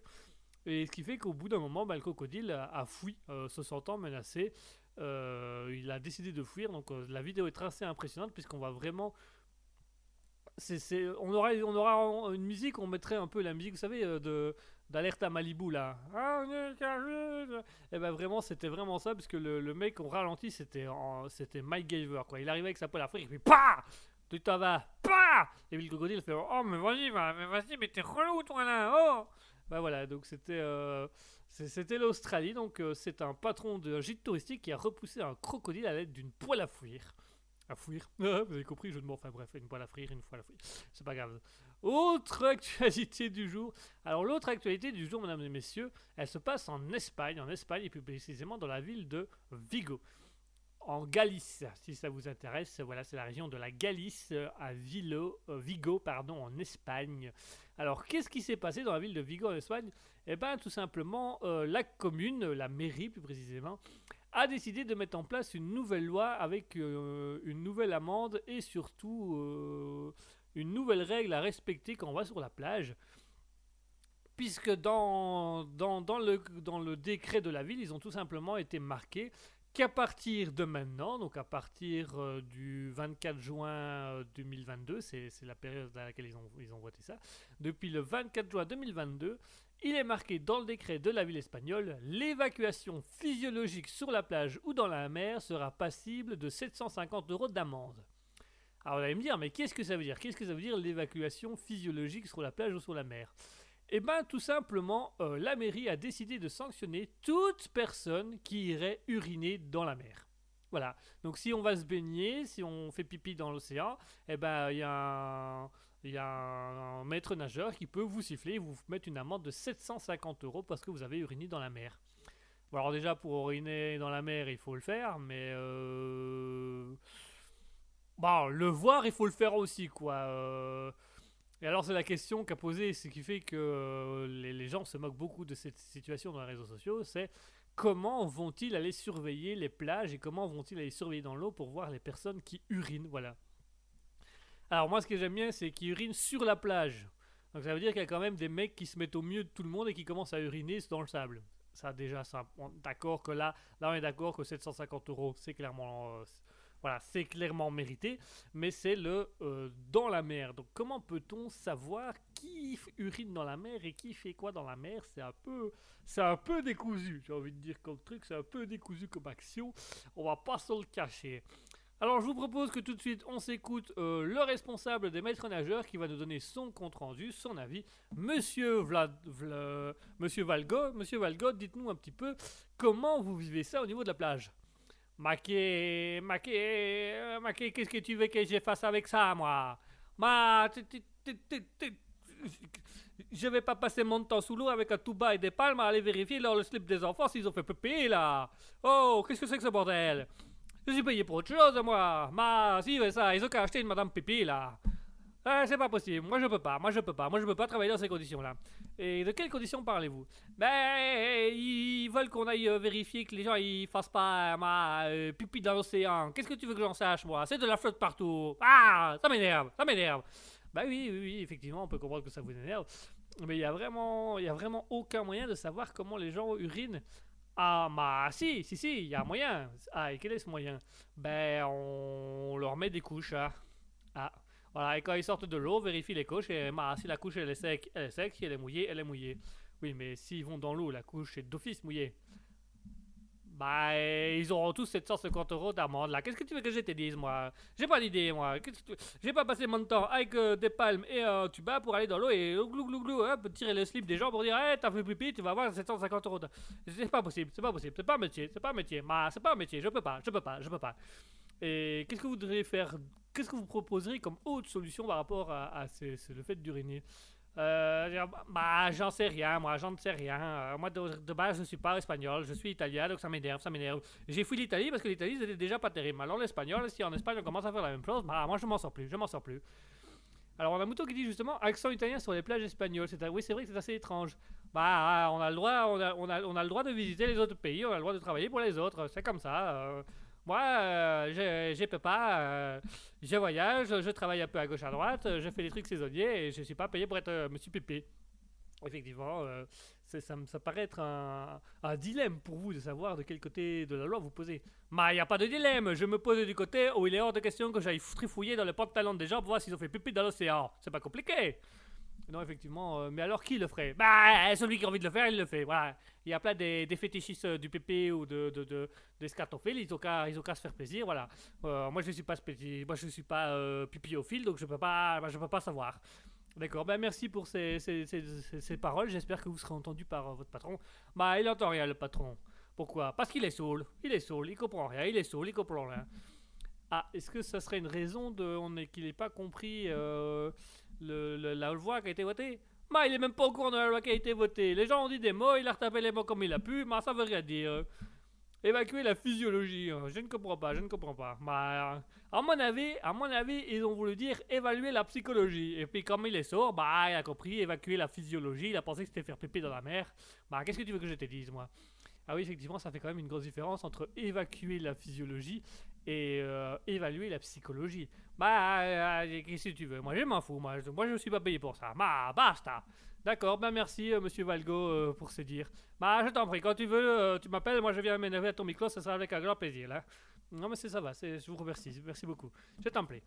Et ce qui fait qu'au bout d'un moment, bah, le crocodile a, a fui, euh, se sentant menacé. Euh, il a décidé de fuir. Donc euh, la vidéo est assez impressionnante puisqu'on va vraiment c'est- on, aura, on aura une musique, on mettrait un peu la musique, vous savez, euh, de, d'alerte à Malibu là. Et ben vraiment, c'était vraiment ça, parce que le, mec, on ralentit, c'était, c'était Mike Gaver quoi. Il arrivait avec sa poêle à frire, et puis PAH Tu t'en vas, PAH Et puis le crocodile fait Oh, mais vas-y, va, mais vas-y, mais t'es relou toi là, oh Bah voilà, donc c'était. C'était l'Australie, donc euh, c'est un patron de gîte touristique qui a repoussé un crocodile à l'aide d'une poêle à fuir. À fuir. *laughs* vous avez compris, je ne m'en enfin bref, une poêle à frire, une poêle à fuir. C'est pas grave. Autre actualité du jour. Alors l'autre actualité du jour, mesdames et messieurs, elle se passe en Espagne, en Espagne et plus précisément dans la ville de Vigo. En Galice, si ça vous intéresse, voilà, c'est la région de la Galice euh, à euh, Vigo, pardon, en Espagne. Alors, qu'est-ce qui s'est passé dans la ville de Vigo en Espagne? Eh bien, tout simplement, euh, la commune, la mairie plus précisément, a décidé de mettre en place une nouvelle loi avec euh, une nouvelle amende et surtout euh, une nouvelle règle à respecter quand on va sur la plage. Puisque dans, le décret de la ville, ils ont tout simplement été marqués qu'à partir de maintenant, donc à partir euh, du 24 juin euh, 2022, c'est c'est la période à laquelle ils ont, ils ont voté ça, depuis le 24 juin 2022, il est marqué dans le décret de la ville espagnole, l'évacuation physiologique sur la plage ou dans la mer sera passible de 750 euros d'amende. Alors vous allez me dire, mais qu'est-ce que ça veut dire? Qu'est-ce que ça veut dire l'évacuation physiologique sur la plage ou sur la mer? Eh bien tout simplement, euh, la mairie a décidé de sanctionner toute personne qui irait uriner dans la mer. Voilà, donc si on va se baigner, si on fait pipi dans l'océan, eh ben il y a un... Maître nageur qui peut vous siffler et vous mettre une amende de 750 euros parce que vous avez uriné dans la mer. Bon, alors déjà pour uriner dans la mer il faut le faire, mais euh... bon, le voir il faut le faire aussi quoi. euh. Et alors c'est la question qu'a posée, ce qui fait que euh, les, gens se moquent beaucoup de cette situation dans les réseaux sociaux, c'est comment vont-ils aller surveiller les plages et comment vont-ils aller surveiller dans l'eau pour voir les personnes qui urinent, voilà. Alors moi ce que j'aime bien c'est qu'ils urinent sur la plage. Donc ça veut dire qu'il y a quand même des mecs qui se mettent au milieu de tout le monde et qui commencent à uriner dans le sable. Ça déjà, ça, d'accord que là, là on est d'accord que 750 euros c'est clairement, euh, voilà, c'est clairement mérité, mais c'est le euh, dans la mer. Donc comment peut-on savoir qui urine dans la mer et qui fait quoi dans la mer? C'est un peu, c'est un peu décousu. J'ai envie de dire comme truc, c'est un peu décousu comme action. On va pas se le cacher. Alors je vous propose que tout de suite on s'écoute euh, le responsable des maîtres nageurs qui va nous donner son compte rendu, son avis. Monsieur Vlad, Vla- Monsieur Valgo, Monsieur Valgo, dites-nous un petit peu comment vous vivez ça au niveau de la plage. Maquet, Maquet, Maquet, qu'est-ce que tu veux que je fasse avec ça, moi? Ma, je vais pas passer mon temps sous l'eau avec un tuba et des palmes à aller vérifier dans le slip des enfants s'ils ont fait pipi là. Oh, qu'est-ce que c'est que ce bordel? Je suis payé pour autre chose, moi. Ma, si, mais ça, ils ont qu'à acheter une madame pipi là. Ah, c'est pas possible. Moi, je peux pas. Moi, je peux pas. Moi, je peux pas travailler dans ces conditions-là. Et de quelles conditions parlez-vous? Ben, ils veulent qu'on aille euh, vérifier que les gens ils fassent pas ma euh, pipi dans l'océan. Qu'est-ce que tu veux que j'en sache, moi? C'est de la flotte partout. Ah, ça m'énerve. Ça m'énerve. Bah oui, oui, oui, effectivement, on peut comprendre que ça vous énerve. Mais il y a vraiment, y a vraiment aucun moyen de savoir comment les gens urinent. Ah, bah si, si, si, il y a un moyen. Ah, et quel est ce moyen? Ben, on leur met des couches. hein. Ah, voilà, et quand ils sortent de l'eau, vérifie les couches. Et bah, si la couche elle est sec, elle est sec. Si elle est mouillée, elle est mouillée. Oui, mais s'ils vont dans l'eau, la couche est d'office mouillée. Bah, euh, ils auront tous 750 euros d'amende là. Qu'est-ce que tu veux que je te dise, moi? J'ai pas d'idée, moi. Tu- J'ai pas passé mon temps avec euh, des palmes et un tuba pour aller dans l'eau et glou glou glou, hop, tirer le slip des gens pour dire, hey, t'as fait pipi, tu vas avoir 750 euros. C'est pas possible, c'est pas possible, c'est pas un métier, c'est pas un métier. Bah, c'est pas un métier, je peux pas, je peux pas, je peux pas. Et qu'est-ce que vous devriez faire Qu'est-ce que vous proposerez comme autre solution par rapport à, à le fait d'uriner? Euh, bah, j'en sais rien, moi, j'en sais rien. Euh, moi, de, base, je suis pas espagnol, je suis italien, donc ça m'énerve, ça m'énerve. J'ai fui l'Italie parce que l'Italie, c'était déjà pas terrible. Alors, l'espagnol, si en Espagne, on commence à faire la même chose, bah, moi, je m'en sors plus, je m'en sors plus. Alors, on a Mouton qui dit justement accent italien sur les plages espagnoles. C'est, oui, c'est vrai que c'est assez étrange. Bah, on a, le droit, on a le droit de visiter les autres pays, on a le droit de travailler pour les autres, c'est comme ça. euh. Moi, euh, peux pas. euh, je voyage, je travaille un peu à gauche à droite, euh, je fais des trucs saisonniers et je suis pas payé pour être euh, monsieur Pépé. Effectivement, euh, ça, ça paraît être un, un dilemme pour vous de savoir de quel côté de la loi vous posez. Mais il n'y a pas de dilemme, je me pose du côté où il est hors de question que j'aille trifouiller dans les pantalons des gens pour voir s'ils ont fait pipi dans l'océan. C'est pas compliqué. Non, effectivement, euh, mais alors qui le ferait? Bah, celui qui a envie de le faire, il le fait. Voilà. Il y a plein des, fétichistes euh, du PP ou de, de, de, scatophiles, ils ont qu'à qu'à se faire plaisir, voilà. Euh, moi, je suis pas moi, je suis pas euh, donc je peux pas, peux pas savoir. D'accord, ben merci pour ces, ces, ces, ces- paroles. J'espère que vous serez entendu par votre patron. Bah, il entend rien, le patron. Pourquoi? Parce qu'il est saoul. Il est saoul, il comprend rien. Il est saoul, il comprend rien. Ah, est-ce que ça serait une raison de qu'il n'ait pas compris le, la loi qui a été votée Bah, il est même pas au courant de la loi qui a été votée. Les gens ont dit des mots, il a retapé les mots comme il a pu, mais ça veut rien dire. Évacuer la physiologie, hein. je ne comprends pas, je ne comprends pas. Bah, à mon avis, à mon avis, ils ont voulu dire évaluer la psychologie. Et puis comme il est sourd, bah, il a compris évacuer la physiologie. Il a pensé que c'était faire pipi dans la mer. Bah, qu'est-ce que tu veux que je te dise, moi? Ah oui, effectivement, ça fait quand même une grosse différence entre évacuer la physiologie et euh, évaluer la psychologie. Bah, euh, qu'est-ce que tu veux? Moi, je m'en fous. Moi, je, moi, je suis pas payé pour ça. Bah, basta. D'accord, ben merci euh, monsieur Valgo euh, pour se dire. Bah je t'en prie, quand tu veux, euh, tu m'appelles, moi je viens m'énerver à ton micro, ça sera avec un grand plaisir là. Non mais c'est ça va, je vous remercie, merci beaucoup. Je t'en prie.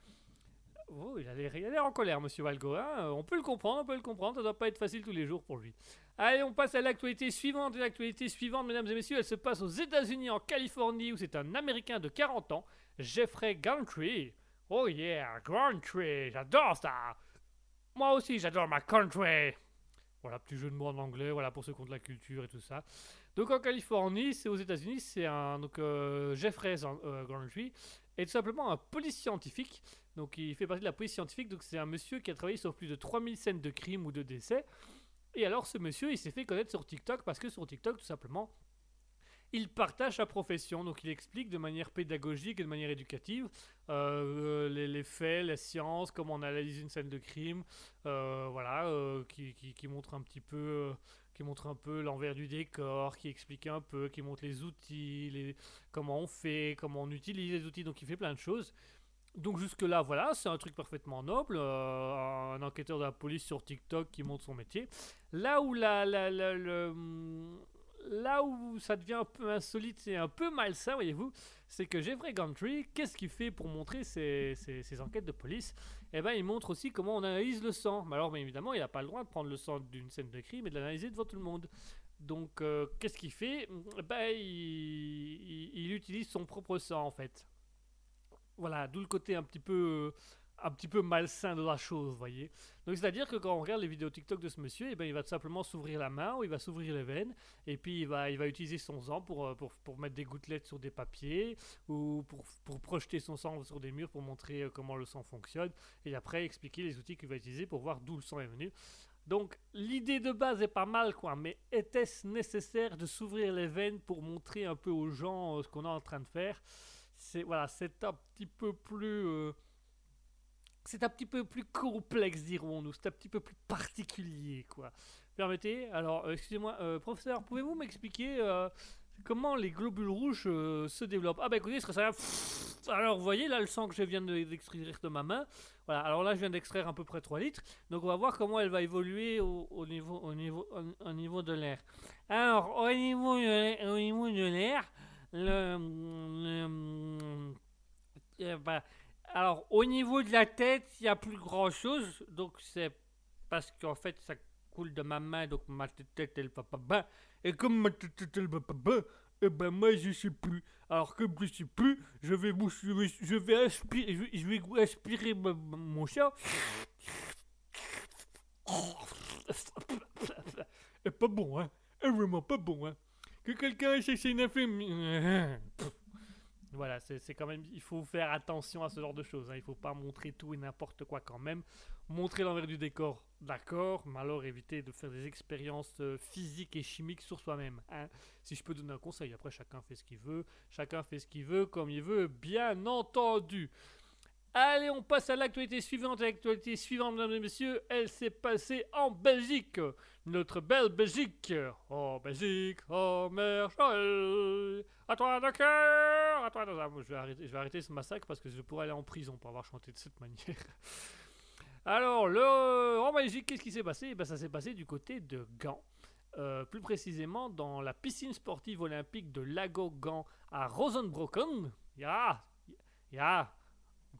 Oh, il a l'air en colère, monsieur Valgo. Hein on peut le comprendre, on peut le comprendre, ça doit pas être facile tous les jours pour lui. Allez, on passe à l'actualité suivante. L'actualité suivante, mesdames et messieurs, elle se passe aux États-Unis, en Californie, où c'est un Américain de 40 ans, Jeffrey Gantry. Oh yeah, Gantry, j'adore ça. Moi aussi, j'adore ma country. Voilà, petit jeu de mots en anglais, voilà, pour ceux qui ont de la culture et tout ça. Donc en Californie, c'est aux États-Unis, c'est un donc euh, Jeffrey euh, Gantry est tout simplement un police scientifique. Donc il fait partie de la police scientifique. Donc c'est un monsieur qui a travaillé sur plus de 3000 scènes de crimes ou de décès. Et alors ce monsieur, il s'est fait connaître sur TikTok parce que sur TikTok, tout simplement, il partage sa profession. Donc il explique de manière pédagogique et de manière éducative euh, les, les faits, la science, comment on analyse une scène de crime, euh, voilà, euh, qui, montre un petit peu, euh, qui montre un peu l'envers du décor, qui explique un peu, qui montre les outils, comment on fait, comment on utilise les outils. Donc il fait plein de choses. Donc jusque-là, voilà, c'est un truc parfaitement noble, euh, un enquêteur de la police sur TikTok qui montre son métier. Là où la, la- la- hum, là où ça devient un peu insolite et un peu malsain, voyez-vous, c'est que Jeffrey Gantry, qu'est-ce qu'il fait pour montrer ses, ses- enquêtes de police? Eh ben, il montre aussi comment on analyse le sang. Mais alors, bien évidemment, il n'a pas le droit de prendre le sang d'une scène de crime et de l'analyser devant tout le monde. Donc, euh, qu'est-ce qu'il fait? Eh ben, il utilise son propre sang, en fait. Voilà, d'où le côté un petit peu... euh, un petit peu malsain de la chose, voyez. Donc c'est-à-dire que quand on regarde les vidéos TikTok de ce monsieur, eh ben, il va tout simplement s'ouvrir la main ou il va s'ouvrir les veines et puis il va, il va utiliser son sang pour, euh, pour, pour mettre des gouttelettes sur des papiers ou pour, pour projeter son sang sur des murs pour montrer euh, comment le sang fonctionne et après expliquer les outils qu'il va utiliser pour voir d'où le sang est venu. Donc l'idée de base est pas mal quoi, mais était-ce nécessaire de s'ouvrir les veines pour montrer un peu aux gens ce qu'on est en train de faire? C'est voilà, c'est un petit peu plus euh, c'est un petit peu plus complexe, dirons-nous. C'est un petit peu plus particulier, quoi. Permettez Alors, euh, excusez-moi, euh, professeur, pouvez-vous m'expliquer comment les globules rouges se développent? Ah, bah écoutez, ce serait ça. Alors, vous voyez, là, le sang que je viens de- d'extraire de ma main. Voilà, alors là, je viens d'extraire à peu près 3 litres. Donc, on va voir comment elle va évoluer au niveau, au, niveau, au, au niveau de l'air. Alors, au niveau de l'air, le. eh ben, alors, au niveau de la tête, il n'y a plus grand chose. Donc, c'est parce qu'en fait, ça coule de ma main. Donc, ma tête, elle va pas bien. Et comme ma tête, elle va pas bien, eh ben, moi, je sais plus. Alors, comme je sais plus, je vais, je aspirer, vais, aspirer mon chat. Et pas bon, hein. Et vraiment pas bon, hein. Que quelqu'un essaie une infirmière. *laughs* Voilà, c'est quand même. Il faut faire attention à ce genre de choses. hein. Il faut pas montrer tout et n'importe quoi quand même. Montrer l'envers du décor, d'accord, mais alors éviter de faire des expériences euh, physiques et chimiques sur soi-même. hein. Si je peux donner un conseil, après chacun fait ce qu'il veut, chacun fait ce qu'il veut comme il veut, bien entendu. Allez, on passe à l'actualité suivante. L'actualité suivante, mesdames et messieurs, elle s'est passée en Belgique. Notre belle Belgique. Oh, Belgique, oh, mère. À toi de cœur, à toi de... Ah, je, vais arrêter, ce massacre parce que je pourrais aller en prison pour avoir chanté de cette manière. *laughs* Alors, le... en Belgique, qu'est-ce qui s'est passé? Eh ben, Ça s'est passé du côté de Gand. Euh, plus précisément dans la piscine sportive olympique de Lago Gand à Rosenbrocken. Ja, ja,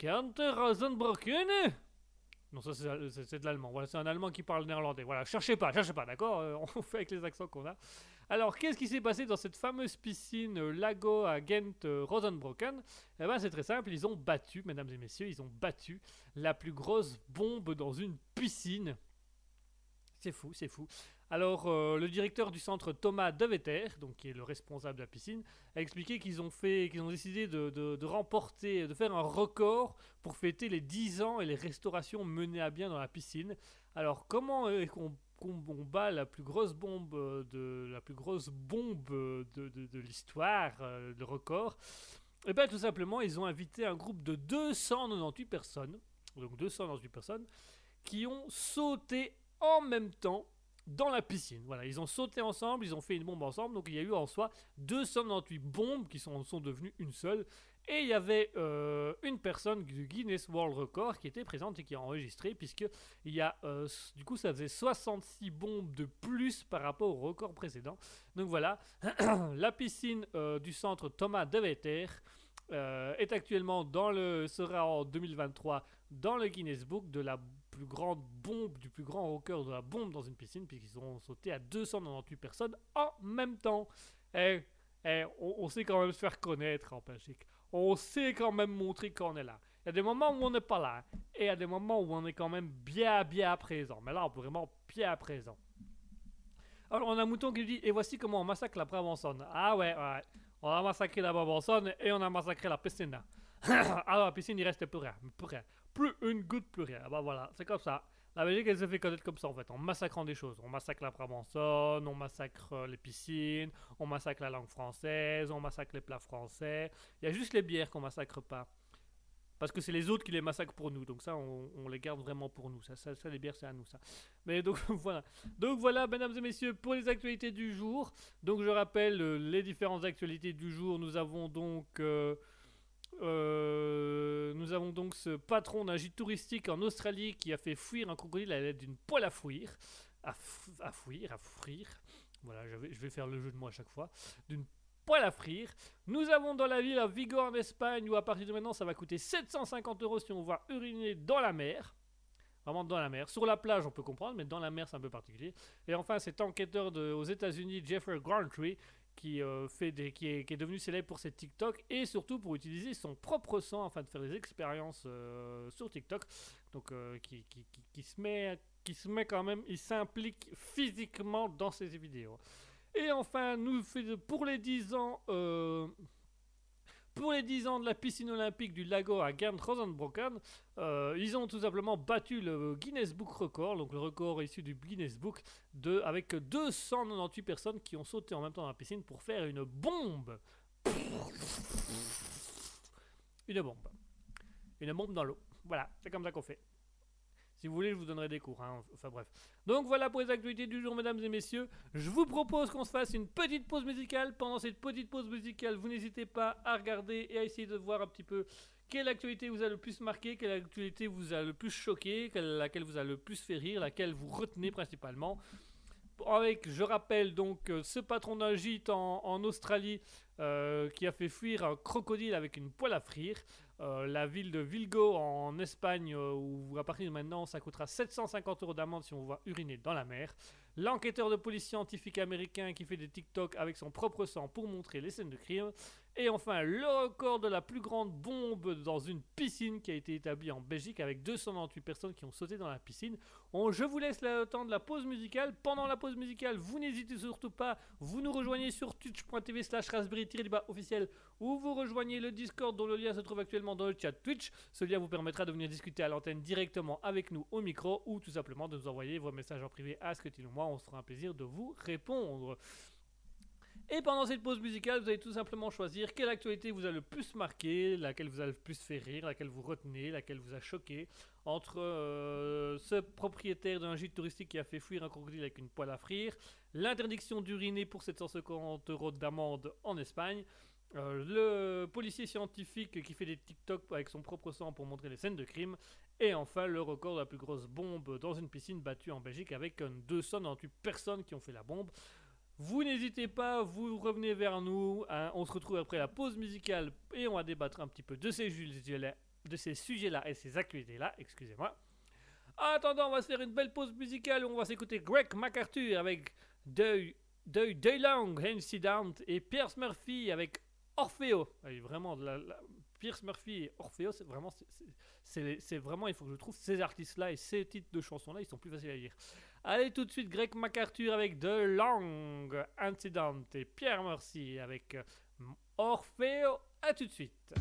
Gant Rosenbrocken? Non, ça c'est- de l'allemand. Voilà, c'est un allemand qui parle néerlandais. Voilà, cherchez pas, cherchez pas, d'accord? Euh, On *laughs* fait avec les accents qu'on a. Alors, qu'est-ce qui s'est passé dans cette fameuse piscine Lago à Ghent Rosenbrocken? Eh ben, c'est très simple. Ils ont battu, mesdames et messieurs, ils ont battu la plus grosse bombe dans une piscine. C'est fou, c'est fou. Alors, euh, le directeur du centre Thomas Deveter, donc qui est le responsable de la piscine, a expliqué qu'ils ont fait, qu'ils ont décidé de, remporter, de faire un record pour fêter les 10 ans et les restaurations menées à bien dans la piscine. Alors, comment qu'on- on bat la plus grosse bombe euh, de la plus grosse bombe euh, de l'histoire, euh, le record? Eh bien, tout simplement, ils ont invité un groupe de 298 personnes, donc 298 personnes, qui ont sauté en même temps dans la piscine. Voilà, ils ont sauté ensemble, ils ont fait une bombe ensemble, donc il y a eu en soi 298 bombes qui sont, sont devenues une seule. Et il y avait euh, une personne du Guinness World Record qui était présente et qui a enregistré, puisque il y a, euh, du coup, ça faisait 66 bombes de plus par rapport au record précédent. Donc voilà, *clears throat* la piscine euh, du centre Thomas Deveter est actuellement dans le, sera en 2023 dans le Guinness Book de la plus grande bombe, du plus grand record de la bombe dans une piscine, puisqu'ils ont sauté à 298 personnes en même temps. Eh, eh, on, sait quand même se faire connaître en Belgique. On sait quand même montrer qu'on est là. Il y a des moments où on n'est pas là. Et il y a des moments où on est quand même bien, bien présent. Mais là, on est vraiment bien présent. Alors, on a Mouton qui dit Et voici comment on massacre la Brabançonne. Ah ouais, ouais. On a massacré la Brabançonne et on a massacré la piscine. *coughs* Alors, la piscine, il reste plus rien. Plus rien. Plus une goutte, plus rien. Bah voilà, c'est comme ça. La Belgique, elle se fait connaître comme ça en fait, en massacrant des choses. On massacre la Brabançonne, on massacre euh, les piscines, on massacre la langue française, on massacre les plats français. Il y a juste les bières qu'on massacre pas. Parce que c'est les autres qui les massacrent pour nous. Donc ça, on, on les garde vraiment pour nous. Ça, ça, ça, les bières, c'est à nous, ça. Mais donc *laughs* voilà. Donc voilà, mesdames et messieurs, pour les actualités du jour. Donc je rappelle euh, les différentes actualités du jour. Nous avons donc... euh, euh, nous avons donc ce patron d'un gîte touristique en Australie qui a fait fuir un crocodile à l'aide d'une poêle à fouir. À, à fouir, à frire. Voilà, je vais, faire le jeu de moi à chaque fois. D'une poêle à frire. Nous avons dans la ville à Vigo en Espagne où à partir de maintenant ça va coûter 750 euros si on va uriner dans la mer. Vraiment dans la mer. Sur la plage on peut comprendre, mais dans la mer c'est un peu particulier. Et enfin cet enquêteur aux États-Unis, Jeffrey Grantree, qui, euh, fait des, qui, est, qui est devenu célèbre pour ses TikTok et surtout pour utiliser son propre sang afin de faire des expériences euh, sur TikTok. Donc euh, qui, qui, qui- se met, qui se met quand même, il s'implique physiquement dans ses vidéos. Et enfin, nous pour les 10 ans, pour les 10 ans de la piscine olympique du lago à Gern Rosenbrocken, euh, ils ont tout simplement battu le Guinness Book record, donc le record issu du Guinness Book, avec 298 personnes qui ont sauté en même temps dans la piscine pour faire une bombe. Une bombe. Une bombe dans l'eau. Voilà, c'est comme ça qu'on fait. Si vous voulez, je vous donnerai des cours. hein. Enfin bref. Donc voilà pour les actualités du jour, mesdames et messieurs. Je vous propose qu'on se fasse une petite pause musicale. Pendant cette petite pause musicale, vous n'hésitez pas à regarder et à essayer de voir un petit peu quelle actualité vous a le plus marqué, quelle actualité vous a le plus choqué, quelle- laquelle vous a le plus fait rire, laquelle vous retenez principalement. Avec, je rappelle donc, euh, ce patron d'un gîte en, en Australie euh, qui a fait fuir un crocodile avec une poêle à frire. Euh, la ville de Vigo en Espagne, euh, où à partir de maintenant, ça coûtera 750 euros d'amende si on va uriner dans la mer. L'enquêteur de police scientifique américain qui fait des TikTok avec son propre sang pour montrer les scènes de crime. Et enfin, le record de la plus grande bombe dans une piscine qui a été établi en Belgique avec 298 personnes qui ont sauté dans la piscine. On- je vous laisse le temps de la pause musicale. Pendant la pause musicale, vous n'hésitez surtout pas, vous nous rejoignez sur twitch.tv slash raspberry officiel ou vous rejoignez le Discord dont le lien se trouve actuellement dans le chat Twitch. Ce lien vous permettra de venir discuter à l'antenne directement avec nous au micro ou tout simplement de nous envoyer vos messages en privé à Scotty ou moi. On se fera un plaisir de vous répondre. Et pendant cette pause musicale, vous allez tout simplement choisir quelle actualité vous a le plus marqué, laquelle vous a le plus fait rire, laquelle vous retenez, laquelle vous a choqué. Entre euh, ce propriétaire d'un gîte touristique qui a fait fuir un crocodile avec une poêle à frire, l'interdiction d'uriner pour 750 euros d'amende en Espagne, euh, le policier scientifique qui fait des TikTok avec son propre sang pour montrer les scènes de crime, et enfin le record de la plus grosse bombe dans une piscine battue en Belgique avec euh, 298 personnes qui ont fait la bombe. Vous n'hésitez pas, vous revenez vers nous. hein, on se retrouve après la pause musicale et on va débattre un petit peu de ces de ces sujets-là et ces actualités-là. Excusez-moi. En attendant, on va se faire une belle pause musicale on va s'écouter Greg MacArthur avec Day, Day, Day Long et Pierce Murphy avec Orfeo. Vraiment Pierce Murphy et Orfeo, c'est vraiment, c'est vraiment, il faut que je trouve ces artistes-là et ces titres de chansons-là, ils sont plus faciles à lire. Allez tout de suite Greg MacArthur avec The Long Incident et Pierre Mercy avec Orfeo. À tout de suite.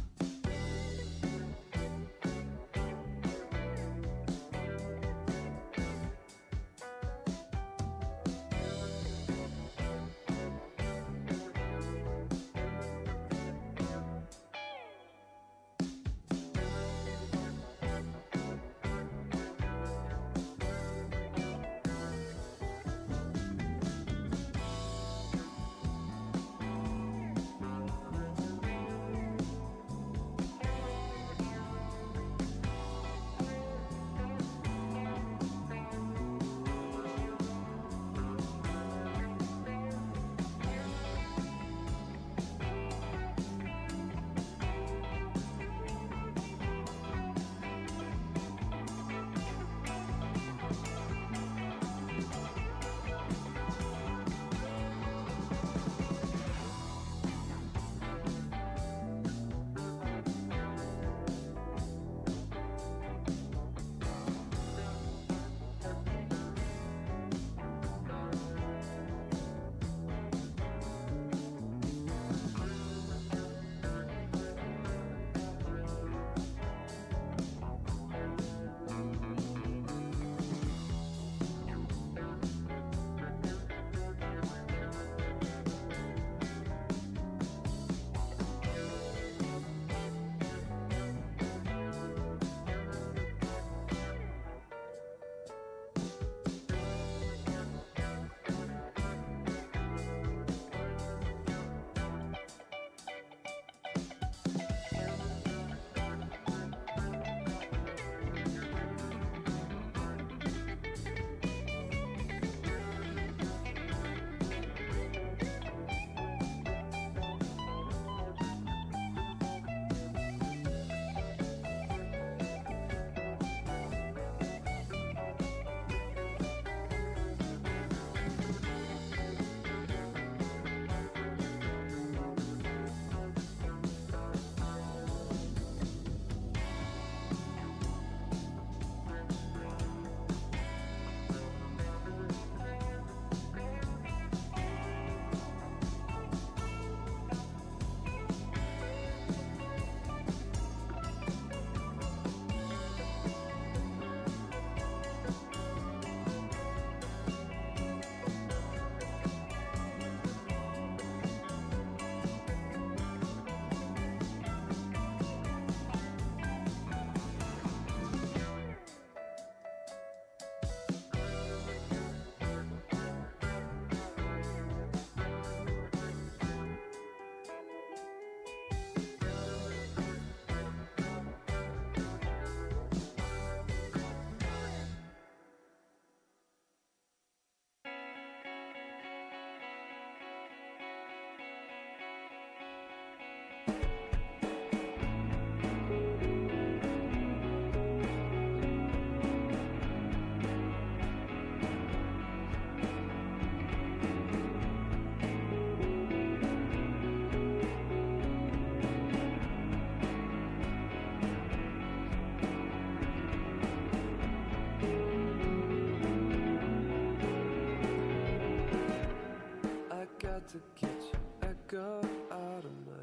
Got to get your echo out of my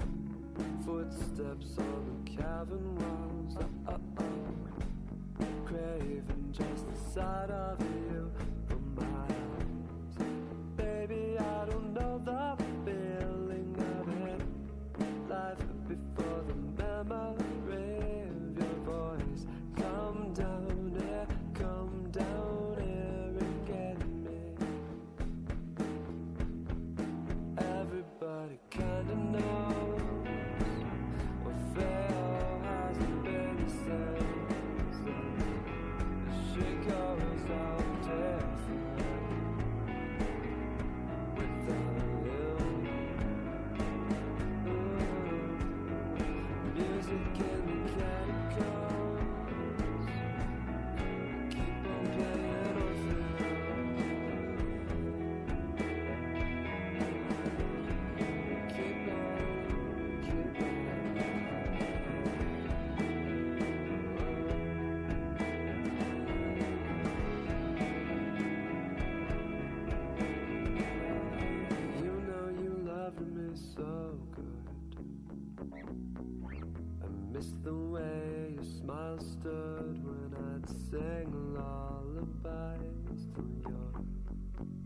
head. Footsteps on the cabin walls. Miss the way your smile stood when I'd sing lullabies till your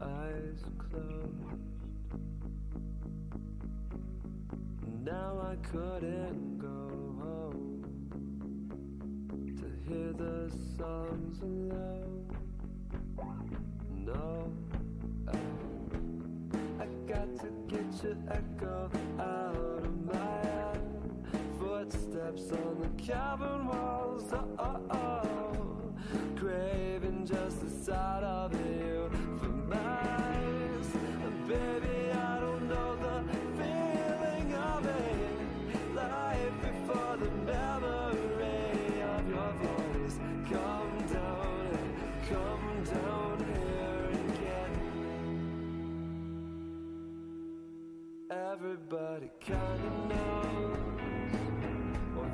eyes closed. Now I couldn't go home to hear the songs alone. No, I I got to get your echo out. Footsteps on the cabin walls. Oh, oh, oh. Craving just the sight of you for miles. And baby, I don't know the feeling of it. Life before the memory of your voice. Come down, come down here and me. Everybody kinda knows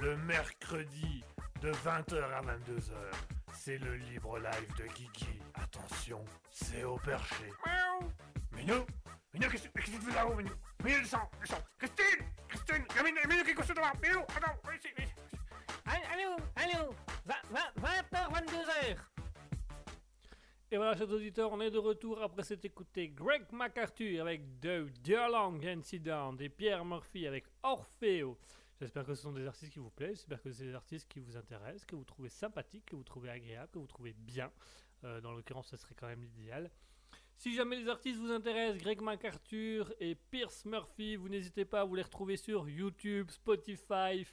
Le mercredi de 20h à 22h, c'est le libre live de Kiki. Attention, c'est au perché. Miaou Minou Minou, qu'est-ce qu'est-ce que tu fais là-haut, Minou? Minou, descends, descends Christine Christine Il y a Minou, Minou qui est couché devant Minou, attends, ici, ici.
Allô, allô 20h, 22h Et voilà, chers auditeurs, on est de retour après s'être écouté Greg McArthur avec The Dear Long Incident et Pierre Murphy avec Orfeo. J'espère que ce sont des artistes qui vous plaisent, j'espère que c'est des artistes qui vous intéressent, que vous trouvez sympathiques, que vous trouvez agréables, que vous trouvez bien. Euh, dans l'occurrence, ce serait quand même l'idéal. Si jamais les artistes vous intéressent, Greg McArthur et Pierce Murphy, vous n'hésitez pas à vous les retrouver sur YouTube, Spotify,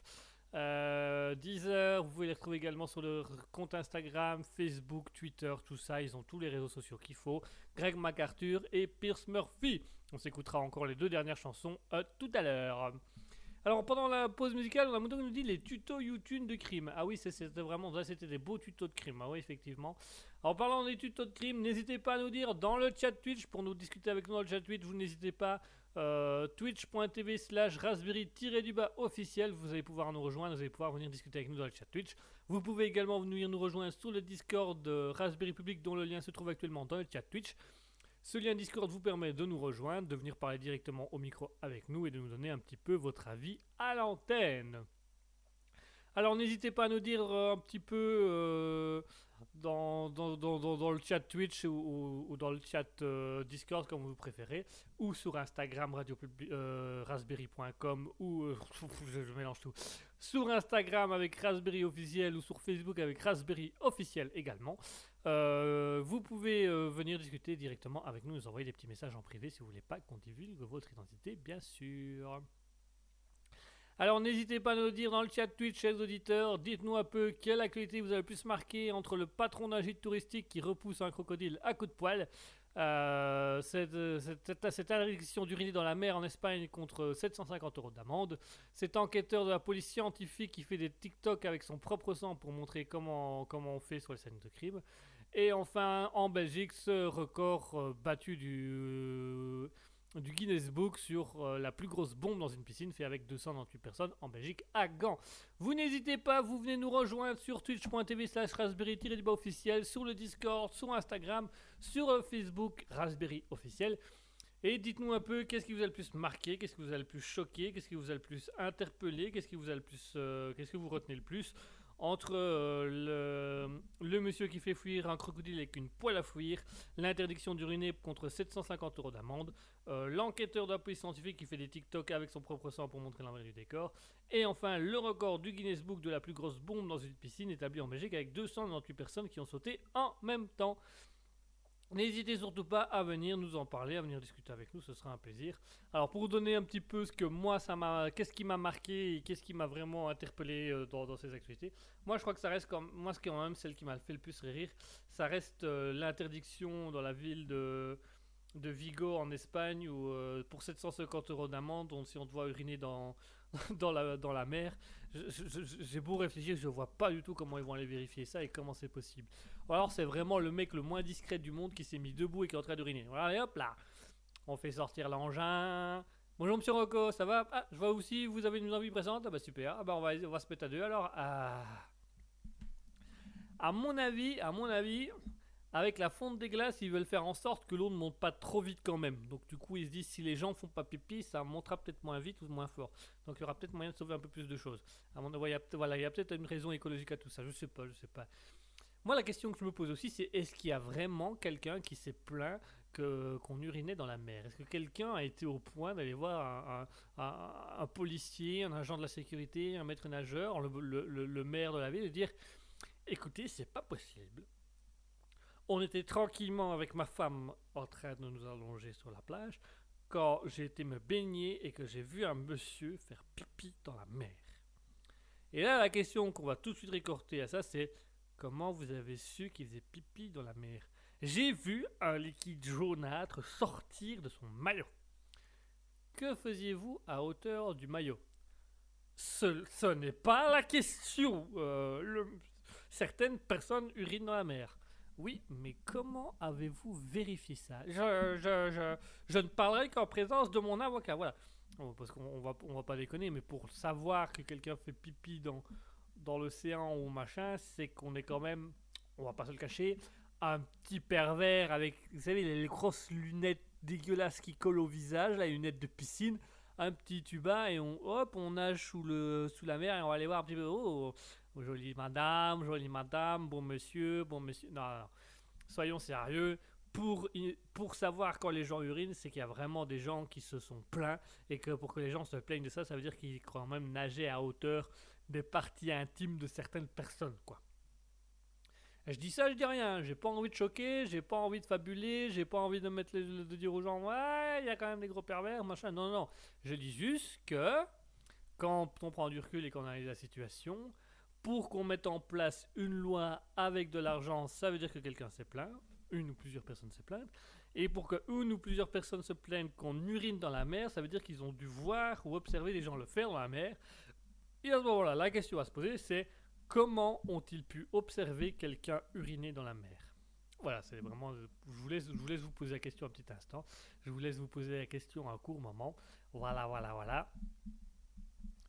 euh, Deezer. Vous pouvez les retrouver également sur leur compte Instagram, Facebook, Twitter, tout ça. Ils ont tous les réseaux sociaux qu'il faut. Greg McArthur et Pierce Murphy. On s'écoutera encore les deux dernières chansons euh, tout à l'heure. Alors pendant la pause musicale, on a Mondo qui nous dit les tutos YouTube de crime. Ah oui, c'était vraiment, c'était des beaux tutos de crime. Ah oui, effectivement. En parlant des tutos de crime, n'hésitez pas à nous dire dans le chat Twitch pour nous discuter avec nous dans le chat Twitch. Vous n'hésitez pas. euh, Twitch.tv slash raspberry-du-bas officiel. Vous allez pouvoir nous rejoindre. Vous allez pouvoir venir discuter avec nous dans le chat Twitch. Vous pouvez également venir nous rejoindre sur le Discord de Raspberry Public dont le lien se trouve actuellement dans le chat Twitch. Ce lien Discord vous permet de nous rejoindre, de venir parler directement au micro avec nous et de nous donner un petit peu votre avis à l'antenne. Alors n'hésitez pas à nous dire euh, un petit peu euh, dans, le chat Twitch ou, dans le chat euh, Discord comme vous préférez, ou sur Instagram radio raspberry.com ou *laughs* je mélange tout. Sur Instagram avec Raspberry officiel ou sur Facebook avec Raspberry officiel également. Euh, vous pouvez euh, venir discuter directement avec nous, nous envoyer des petits messages en privé si vous voulez pas qu'on divulgue votre identité, bien sûr. Alors n'hésitez pas à nous dire dans le chat Twitch, chers auditeurs, dites-nous un peu quelle actualité vous avez le plus marqué entre le patron d'un gîte touristique qui repousse un crocodile à coups de poil, euh, cette, cette, cette- d'uriner dans la mer en Espagne contre 750 euros d'amende, cet enquêteur de la police scientifique qui fait des TikTok avec son propre sang pour montrer comment, comment on fait sur les scènes de crime, et enfin en Belgique ce record euh, battu du... euh, du Guinness Book sur euh, la plus grosse bombe dans une piscine fait avec 298 personnes en Belgique à Gand. Vous n'hésitez pas, vous venez nous rejoindre sur twitch.tv slash raspberry officiel, sur le Discord, sur Instagram, sur Facebook Raspberry officiel. Et dites-nous un peu qu'est-ce qui vous a le plus marqué, qu'est-ce qui vous a le plus choqué, qu'est-ce qui vous a le plus interpellé, qu'est-ce qui vous a le plus, qu'est-ce que vous retenez le plus entre euh, le, monsieur qui fait fuir un crocodile avec une poêle à fuir, l'interdiction d'uriner contre 750 euros d'amende, euh, l'enquêteur police scientifique qui fait des TikTok avec son propre sang pour montrer l'envers du décor, et enfin le record du Guinness Book de la plus grosse bombe dans une piscine établie en Belgique avec 298 personnes qui ont sauté en même temps. N'hésitez surtout pas à venir nous en parler, à venir discuter avec nous, ce sera un plaisir. Alors pour vous donner un petit peu ce que moi ça m'a, qu'est-ce qui m'a marqué et qu'est-ce qui m'a vraiment interpellé euh, dans, ces activités. Moi je crois que ça reste comme, moi ce qui est quand même celle qui m'a fait le plus rire, ça reste euh, l'interdiction dans la ville de de Vigo en Espagne où euh, pour 750 euros d'amende, on- si on doit uriner dans, *laughs* dans, la, dans la mer, j'ai beau réfléchir, je vois pas du tout comment ils vont aller vérifier ça et comment c'est possible. Ou alors c'est vraiment le mec le moins discret du monde qui s'est mis debout et qui est en train d'uriner. Voilà, et hop là, on fait sortir l'engin. Bonjour Monsieur Rocco, ça va? Ah, je vois aussi, vous avez une envie présente Ah bah super, ah bah on va, se mettre à deux alors. Ah. À mon avis, à mon avis, avec la fonte des glaces, ils veulent faire en sorte que l'eau ne monte pas trop vite quand même. Donc du coup, ils se disent si les gens font pas pipi, ça montera peut-être moins vite ou moins fort. Donc il y aura peut-être moyen de sauver un peu plus de choses. À mon avis, voilà, il y a peut-être une raison écologique à tout ça. Je sais pas, je sais pas. Moi, la question que je me pose aussi, c'est est-ce qu'il y a vraiment quelqu'un qui s'est plaint qu'on urinait dans la mer? Est-ce que quelqu'un a été au point d'aller voir un policier, un agent de la sécurité, un maître nageur, le, le- le- le maire de la ville, et dire écoutez, c'est pas possible. On était tranquillement avec ma femme en train de nous allonger sur la plage quand j'ai été me baigner et que j'ai vu un monsieur faire pipi dans la mer. Et là, la question qu'on va tout de suite récorter à ça, c'est comment vous avez su qu'il faisait pipi dans la mer J'ai vu un liquide jaunâtre sortir de son maillot. Que faisiez-vous à hauteur du maillot? Ce, n'est pas la question. Euh, certaines personnes urinent dans la mer. Oui, mais comment avez-vous vérifié ça? Je, ne parlerai qu'en présence de mon avocat. Voilà. Oh, Parce qu'on on va pas déconner, mais pour savoir que quelqu'un fait pipi dans, dans l'océan ou machin, c'est qu'on est quand même, on va pas se le cacher, un petit pervers avec, vous savez, les, grosses lunettes dégueulasses qui collent au visage, là, les lunettes de piscine, un petit tuba et on, hop, on nage sous, le, sous la mer et on va aller voir un petit peu, oh, jolie madame, jolie madame, bon monsieur, bon monsieur. Non, soyons sérieux. Pour, pour savoir quand les gens urinent, c'est qu'il y a vraiment des gens qui se sont plaints et que pour que les gens se plaignent de ça, ça veut dire qu'ils quand même nager à hauteur des parties intimes de certaines personnes, quoi. Je dis ça, je dis rien. J'ai pas envie de choquer, j'ai pas envie de fabuler, j'ai pas envie de mettre de dire aux gens ouais, il y a quand même des gros pervers, machin. Non, non. Je dis juste que quand on prend du recul et qu'on analyse la situation, pour qu'on mette en place une loi avec de l'argent, ça veut dire que quelqu'un s'est plaint, une ou plusieurs personnes s'est plaintes. Et pour que une ou plusieurs personnes se plaignent qu'on urine dans la mer, ça veut dire qu'ils ont dû voir ou observer des gens le faire dans la mer. Et à ce moment-là, la question à se poser, c'est comment ont-ils pu observer quelqu'un uriner dans la mer? Voilà, c'est vraiment. Je vous, laisse, je vous laisse vous poser la question un petit instant. Je vous laisse vous poser la question un court moment. Voilà, voilà, voilà.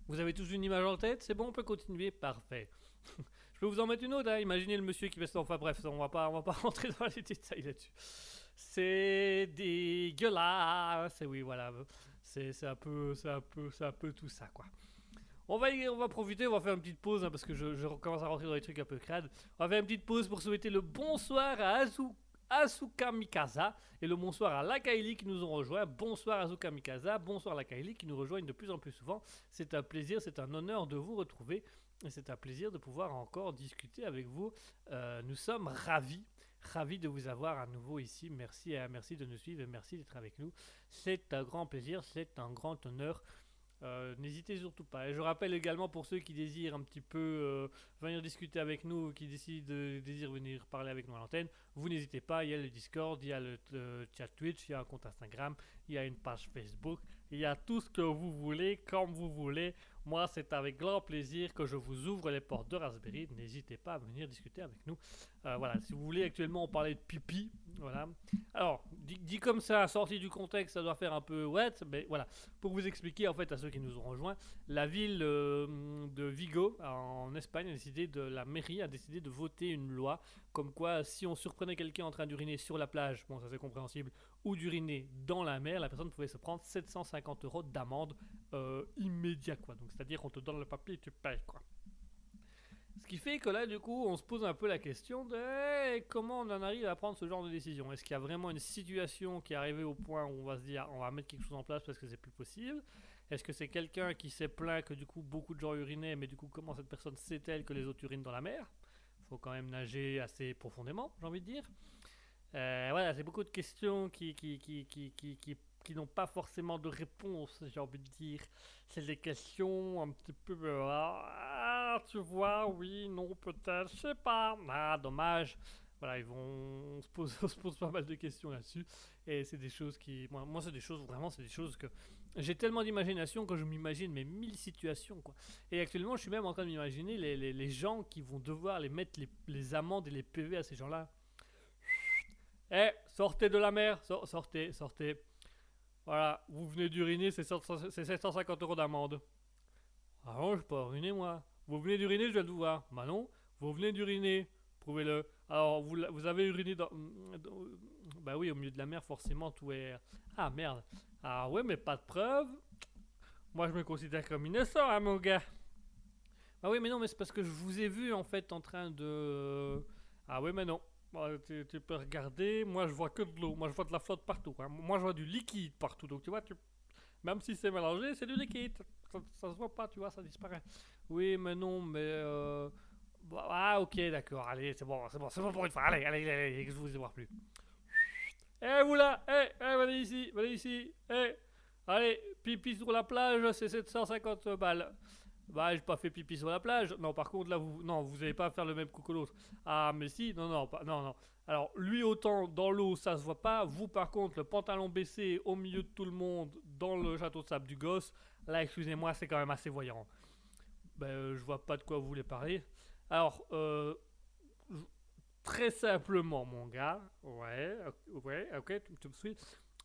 Vous avez tous une image en tête? C'est bon, on peut continuer Parfait. *laughs* Je peux vous en mettre une autre, hein. imaginez le monsieur qui fait. Enfin bref, on va pas, va pas *laughs* rentrer dans les détails là-dessus. C'est dégueulasse. C'est oui, voilà. C'est un un un peu tout ça, quoi. On va, on va profiter, on va faire une petite pause hein, parce que je, recommence à rentrer dans les trucs un peu crades. On va faire une petite pause pour souhaiter le bonsoir à Azu, Asuka Mikasa et le bonsoir à Lakaili qui nous ont rejoints. Bonsoir Asuka Mikasa, bonsoir Lakaili qui nous rejoignent de plus en plus souvent. C'est un plaisir, c'est un honneur de vous retrouver et c'est un plaisir de pouvoir encore discuter avec vous. Euh, nous sommes ravis. Ravis de vous avoir à nouveau ici. Merci, et merci de nous suivre et merci d'être avec nous. C'est un grand plaisir, c'est un grand honneur. Euh, N'hésitez surtout pas. Et je rappelle également pour ceux qui désirent un petit peu euh, venir discuter avec nous, qui décident de, désirent venir parler avec nous à l'antenne, vous n'hésitez pas. Il y a le Discord, il y a le euh, chat Twitch, il y a un compte Instagram, il y a une page Facebook, il y a tout ce que vous voulez, comme vous voulez. Moi, c'est avec grand plaisir que je vous ouvre les portes de Raspberry. N'hésitez pas à venir discuter avec nous. Euh, voilà, si vous voulez, actuellement, on parlait de pipi. Voilà. Alors, dit, comme ça, sorti du contexte, ça doit faire un peu what, mais voilà. Pour vous expliquer, en fait, à ceux qui nous ont rejoints, la ville euh, de Vigo, en Espagne, a décidé de, la mairie a décidé de voter une loi comme quoi, si on surprenait quelqu'un en train d'uriner sur la plage, bon, ça c'est compréhensible, ou d'uriner dans la mer, la personne pouvait se prendre 750 euros d'amende euh, immédiat, quoi. Donc, c'est-à-dire, on te donne le papier et tu payes, quoi. Ce qui fait que là, du coup, on se pose un peu la question de comment on en arrive à prendre ce genre de décision? Est-ce qu'il y a vraiment une situation qui est arrivée au point où on va se dire on va mettre quelque chose en place parce que c'est plus possible? Est-ce que c'est quelqu'un qui s'est plaint que du coup beaucoup de gens urinaient, mais du coup, comment cette personne sait-elle que les autres urinent dans la mer? Faut quand même nager assez profondément, j'ai envie de dire. Euh, voilà, c'est beaucoup de questions qui, qui, qui, qui, qui, qui, qui n'ont pas forcément de réponse, j'ai envie de dire. C'est des questions un petit peu. euh, ah, tu vois, oui, non, peut-être, je sais pas. Ah, dommage. Voilà, ils vont. *laughs* On se pose, se pose pas mal de questions là-dessus. Et c'est des choses qui. Moi, c'est des choses, vraiment, c'est des choses que. J'ai tellement d'imagination que je m'imagine mes mille situations, quoi. Et actuellement, je suis même en train de m'imaginer les, les, les gens qui vont devoir les mettre les, les amendes et les PV à ces gens-là. Eh, sortez de la mer, sor- sortez, sortez. Voilà, vous venez d'uriner, c'est 700 c'est 750 euros d'amende. Ah non, je peux pas uriner, moi. Vous venez d'uriner, je de vous voir. Bah non, vous venez d'uriner, prouvez-le. Alors, vous, vous avez uriné dans, dans- Bah oui, au milieu de la mer, forcément, tout est... Ah, merde. Ah ouais, mais pas de preuve. Moi, je me considère comme innocent, hein, mon gars. Ah oui, mais non, mais c'est parce que je vous ai vu, en fait, en train de... Ah ouais, mais non. Bah, tu, tu peux regarder, moi je vois que de l'eau, moi je vois de la flotte partout. hein. Moi je vois du liquide partout, donc tu vois, tu... même si c'est mélangé, c'est du liquide. Ça, ça se voit pas, tu vois, ça disparaît. Oui, mais non, mais. Euh... bah, ah, ok, d'accord, allez, c'est bon, c'est bon, c'est bon pour une fois. Allez, allez, allez, allez, que je vous ai voir plus. Eh, vous là, eh, eh, venez ici, venez ici, eh, allez, pipi sur la plage, c'est 750 balles. Bah, j'ai pas fait pipi sur la plage. Non, par contre, là, vous, non, vous allez pas faire le même coup que l'autre. Ah, mais si, non, non, pas, non, non. Alors, lui, autant dans l'eau, ça se voit pas. Vous, par contre, le pantalon baissé au milieu de tout le monde dans le château de sable du gosse, là, excusez-moi, c'est quand même assez voyant. Ben, euh, je vois pas de quoi vous voulez parler. Alors, euh, très simplement, mon gars, ouais, ouais, ok, tu me suis.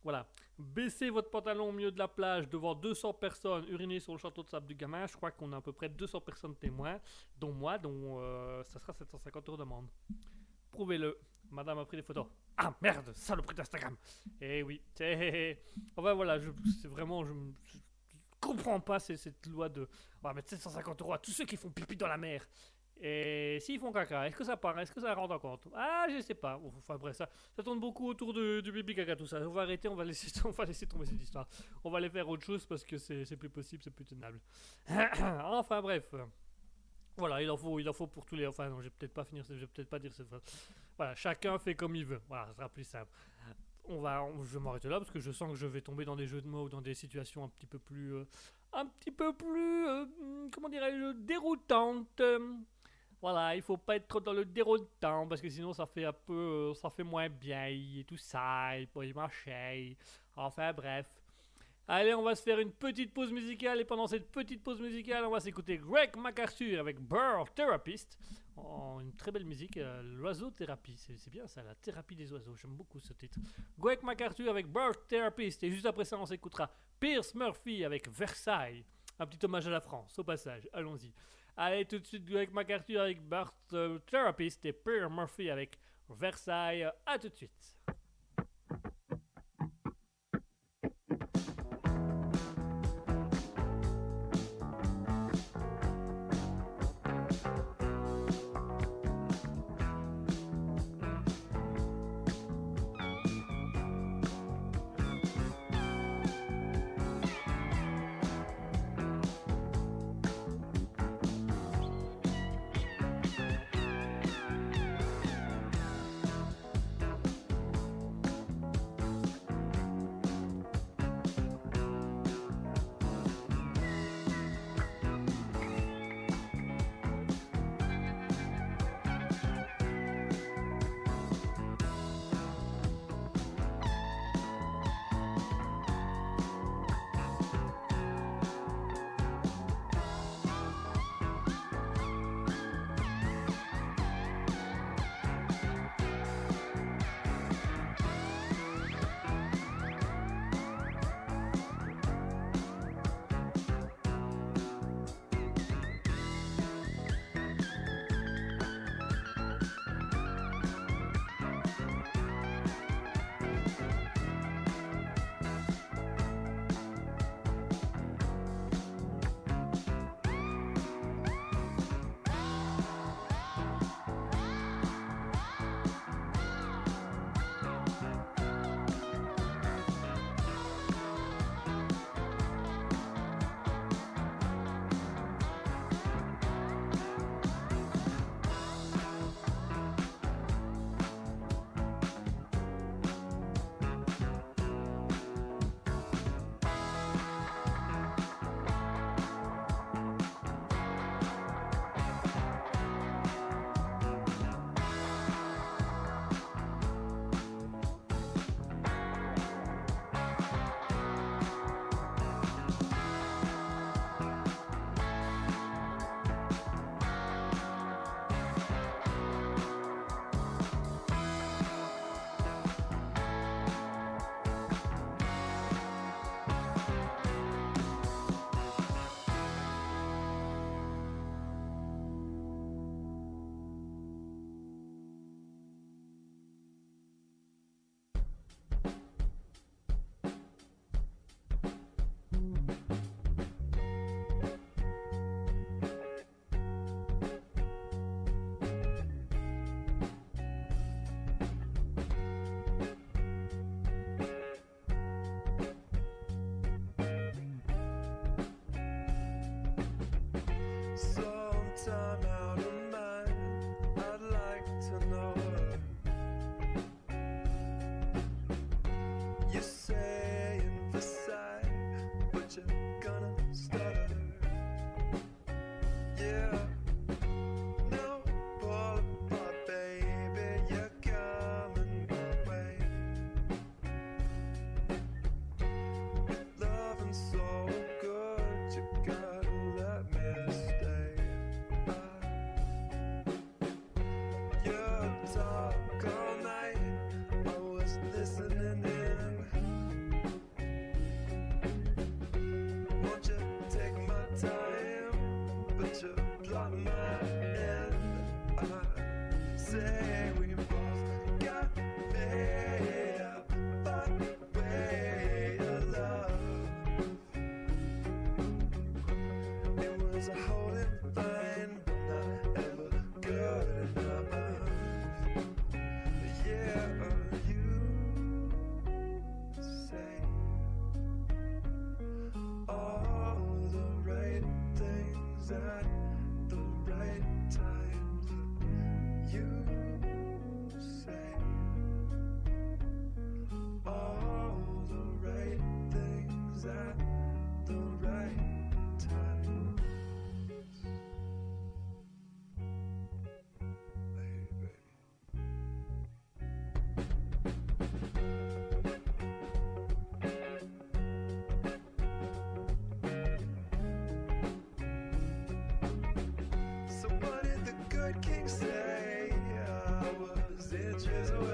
Voilà, baissez votre pantalon au milieu de la plage devant 200 personnes uriner sur le château de sable du gamin. Je crois qu'on a à peu près 200 personnes témoins, dont moi, dont euh, ça sera 750 euros d'amende. Prouvez-le. Madame a pris des photos. Ah merde, saloperie d'Instagram. Eh oui. Eh, Enfin voilà, c'est vraiment, je, je comprends pas cette loi de. On va mettre 750 euros à tous ceux qui font pipi dans la mer. Et s'ils font caca, est-ce que ça part? Est-ce que ça rentre en compte? Ah, je sais pas. Enfin bref, ça, tourne beaucoup autour du pipi caca, tout ça. On va arrêter, *laughs* on va laisser, tomber cette histoire. On va aller faire autre chose parce que c'est plus possible, c'est plus tenable. *coughs* enfin bref. Voilà, il en faut, il en faut pour tous les. Enfin non, je vais peut-être pas finir, je vais peut-être pas dire cette phrase. Voilà, chacun fait comme il veut. Voilà, ça sera plus simple. On va, je vais m'arrêter là parce que je sens que je vais tomber dans des jeux de mots ou dans des situations un petit peu plus, euh, un petit peu plus, euh, hum, comment dirais-je, déroutantes. Voilà, il faut pas être trop dans le déroutant parce que sinon ça fait un peu, euh, ça fait moins bien et tout ça, et les marcher. Enfin bref. Allez, on va se faire une petite pause musicale et pendant cette petite pause musicale, on va s'écouter Greg McArthur avec Bird Therapist. Oh, une très belle musique, euh, l'oiseau thérapie, c'est bien ça, la thérapie des oiseaux, j'aime beaucoup ce titre. Greg McArthur avec Bird Therapist et juste après ça, on s'écoutera Pierce Murphy avec Versailles. Un petit hommage à la France, au passage, allons-y. Allez, tout de suite, Greg McArthur avec Bird euh, Therapist et Pierce Murphy avec Versailles. À tout de suite.
there's a hole Just. away.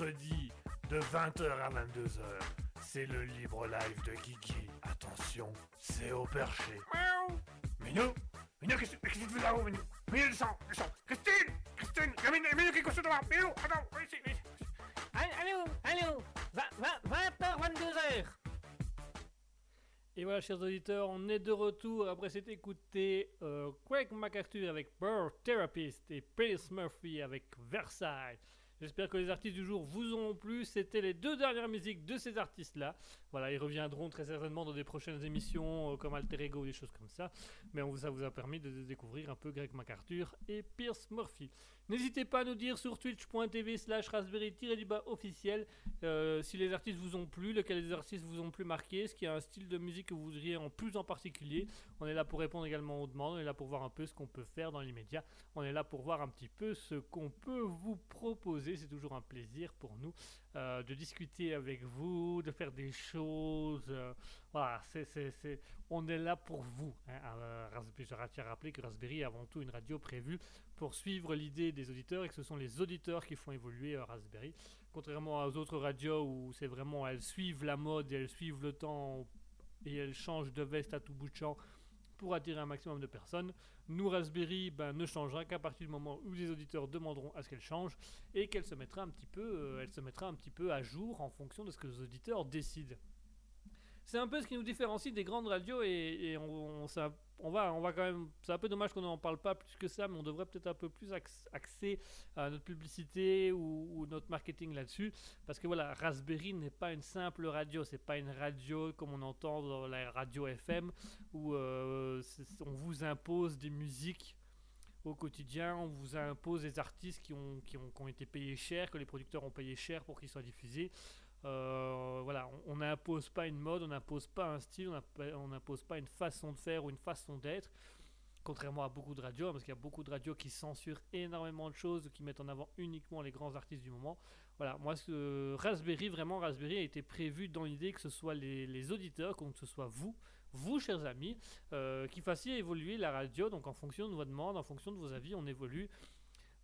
Mercredi de 20h à 22h, c'est le libre live de Kiki. Attention, c'est au perché. Miaou Minou Minou, qu'est-ce qu'est-ce que tu fais là-haut, Minou? Minou, descends, descends Christine Christine Il y a Minou, Minou qui est couché devant Minou, attends, viens ici, viens ici.
Allô, allô 20h, 22h Et voilà, chers auditeurs, on est de retour après s'être écouté euh, Craig McArthur avec Bird Therapist et Pierce Murphy avec Versailles. J'espère que les artistes du jour vous ont plu. C'était les deux dernières musiques de ces artistes-là. Voilà, ils reviendront très certainement dans des prochaines émissions euh, comme Alter Ego ou des choses comme ça. Mais on, ça vous a permis de découvrir un peu Greg MacArthur et Pierce Murphy. N'hésitez pas à nous dire sur twitch.tv slash raspberry-du-bas officiel euh, si les artistes vous ont plu, lesquels des artistes vous ont plus marqué, est-ce qu'il y a un style de musique que vous voudriez en plus en particulier? On est là pour répondre également aux demandes, on est là pour voir un peu ce qu'on peut faire dans l'immédiat, on est là pour voir un petit peu ce qu'on peut vous proposer. C'est toujours un plaisir pour nous euh, de discuter avec vous, de faire des choses. euh, voilà, on est là pour vous. hein. Raspberry- je tiens à rappeler que Raspberry est avant tout une radio prévue pour suivre l'idée des auditeurs et que ce sont les auditeurs qui font évoluer euh, Raspberry. Contrairement aux autres radios où c'est vraiment elles suivent la mode et elles suivent le temps et elles changent de veste à tout bout de champ pour attirer un maximum de personnes. Nous, Raspberry, ben, ne changera qu'à partir du moment où les auditeurs demanderont à ce qu'elle change et qu'elle se mettra un petit peu, euh, elle se mettra un petit peu à jour en fonction de ce que les auditeurs décident. c'est un peu ce qui nous différencie des grandes radios et, on, on, ça- on va, on va quand même. C'est un peu dommage qu'on n'en parle pas plus que ça, mais on devrait peut-être un peu plus ax- axer euh, notre publicité ou, notre marketing là-dessus, parce que voilà, Raspberry n'est pas une simple radio, c'est pas une radio comme on entend dans la radio FM où euh, on vous impose des musiques au quotidien, on vous impose des artistes qui ont, qui ont, qui ont été payés cher, que les producteurs ont payé cher pour qu'ils soient diffusés. Euh, voilà, on n'impose pas une mode, on n'impose pas un style, on n'imp- on n'impose pas une façon de faire ou une façon d'être. Contrairement à beaucoup de radios, hein, parce qu'il y a beaucoup de radios qui censurent énormément de choses, qui mettent en avant uniquement les grands artistes du moment. Voilà, moi, ce Raspberry, vraiment, Raspberry a été prévu dans l'idée que ce soit les, les auditeurs, que ce soit vous, vous, chers amis, euh, qui fassiez évoluer la radio, donc en fonction de vos demandes, en fonction de vos avis, on évolue.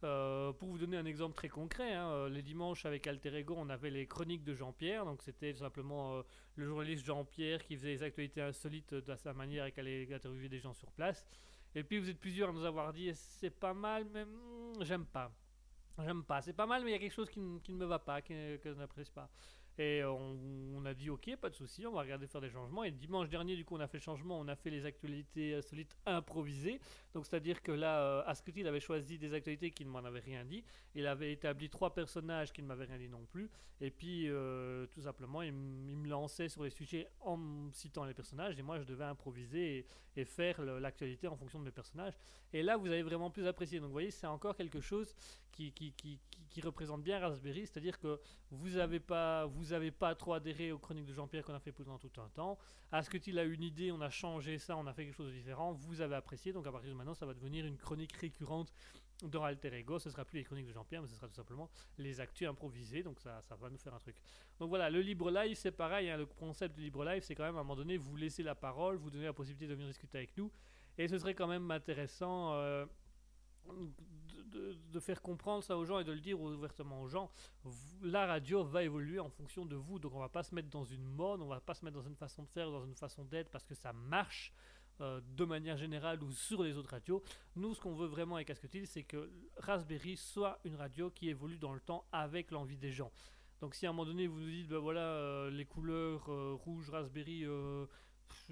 Euh, pour vous donner un exemple très concret, hein, euh, les dimanches avec Alter Ego, on avait les chroniques de Jean-Pierre, donc c'était simplement euh, le journaliste Jean-Pierre qui faisait les actualités insolites de sa manière et qui allait interviewer des gens sur place. Et puis vous êtes plusieurs à nous avoir dit c'est pas mal, mais hmm, j'aime pas. J'aime pas. C'est pas mal, mais il y a quelque chose qui, ne- me va pas, que je n'apprécie pas. Et on, a dit ok, pas de souci, on va regarder faire des changements. Et dimanche dernier, du coup, on a fait le changement, on a fait les actualités insolites improvisées. Donc c'est-à-dire que là, euh, Asketil il avait choisi des actualités qui ne m'en avaient rien dit. Il avait établi trois personnages qui ne m'avaient rien dit non plus. Et puis euh, tout simplement, il, me lançait sur les sujets en citant les personnages. Et moi, je devais improviser et, faire l'actualité en fonction de mes personnages. Et là, vous avez vraiment plus apprécié. Donc vous voyez, c'est encore quelque chose qui- qui représente bien Raspberry, c'est-à-dire que vous n'avez pas, pas trop adhéré aux chroniques de Jean-Pierre qu'on a fait pendant tout un temps. À ce que il a une idée, on a changé ça, on a fait quelque chose de différent. Vous avez apprécié, donc à partir de maintenant, ça va devenir une chronique récurrente dans Alter Ego. Ce sera plus les chroniques de Jean-Pierre, mais ce sera tout simplement les actus improvisés. Donc ça, ça va nous faire un truc. Donc voilà, le libre live, c'est pareil. hein, le concept du libre live, c'est quand même à un moment donné, vous laissez la parole, vous donnez la possibilité de venir discuter avec nous. Et ce serait quand même intéressant. euh, de, faire comprendre ça aux gens et de le dire ouvertement aux gens, la radio va évoluer en fonction de vous. Donc on va pas se mettre dans une mode, on va pas se mettre dans une façon de faire, dans une façon d'être parce que ça marche euh, de manière générale ou sur les autres radios. Nous, ce qu'on veut vraiment avec Asketil, c'est que Raspberry soit une radio qui évolue dans le temps avec l'envie des gens. Donc si à un moment donné vous nous dites, ben voilà, euh, les couleurs euh, rouge, Raspberry,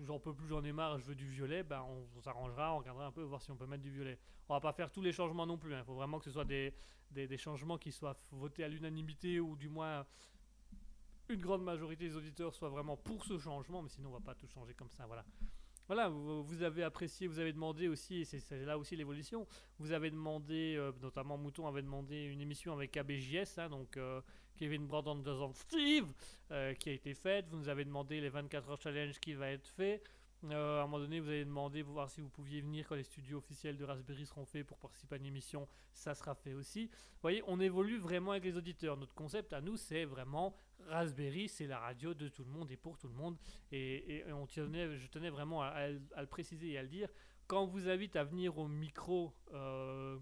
j'en peux plus, j'en ai marre, je veux du violet, ben on s'arrangera, on regardera un peu voir si on peut mettre du violet. On va pas faire tous les changements non plus. Il faut vraiment que ce soit des, changements qui soient votés à l'unanimité ou du moins une grande majorité des auditeurs soit vraiment pour ce changement, mais sinon on va pas tout changer comme ça. Voilà. Voilà, vous, avez apprécié, vous avez demandé aussi, c'est là aussi l'évolution, vous avez demandé, euh, notamment Mouton avait demandé une émission avec ABJS, hein, donc euh, Kevin Brandon de Steve, euh, qui a été faite, vous nous avez demandé les 24 heures challenge qui va être fait, euh, à un moment donné, vous avez demandé pour voir si vous pouviez venir quand les studios officiels de Raspberry seront faits pour participer à une émission. Ça sera fait aussi. Vous voyez, on évolue vraiment avec les auditeurs. Notre concept à nous, c'est vraiment Raspberry, c'est la radio de tout le monde et pour tout le monde. Et, on tenait, je tenais vraiment à, le- préciser et à le dire. Quand vous invite à venir au micro, euh,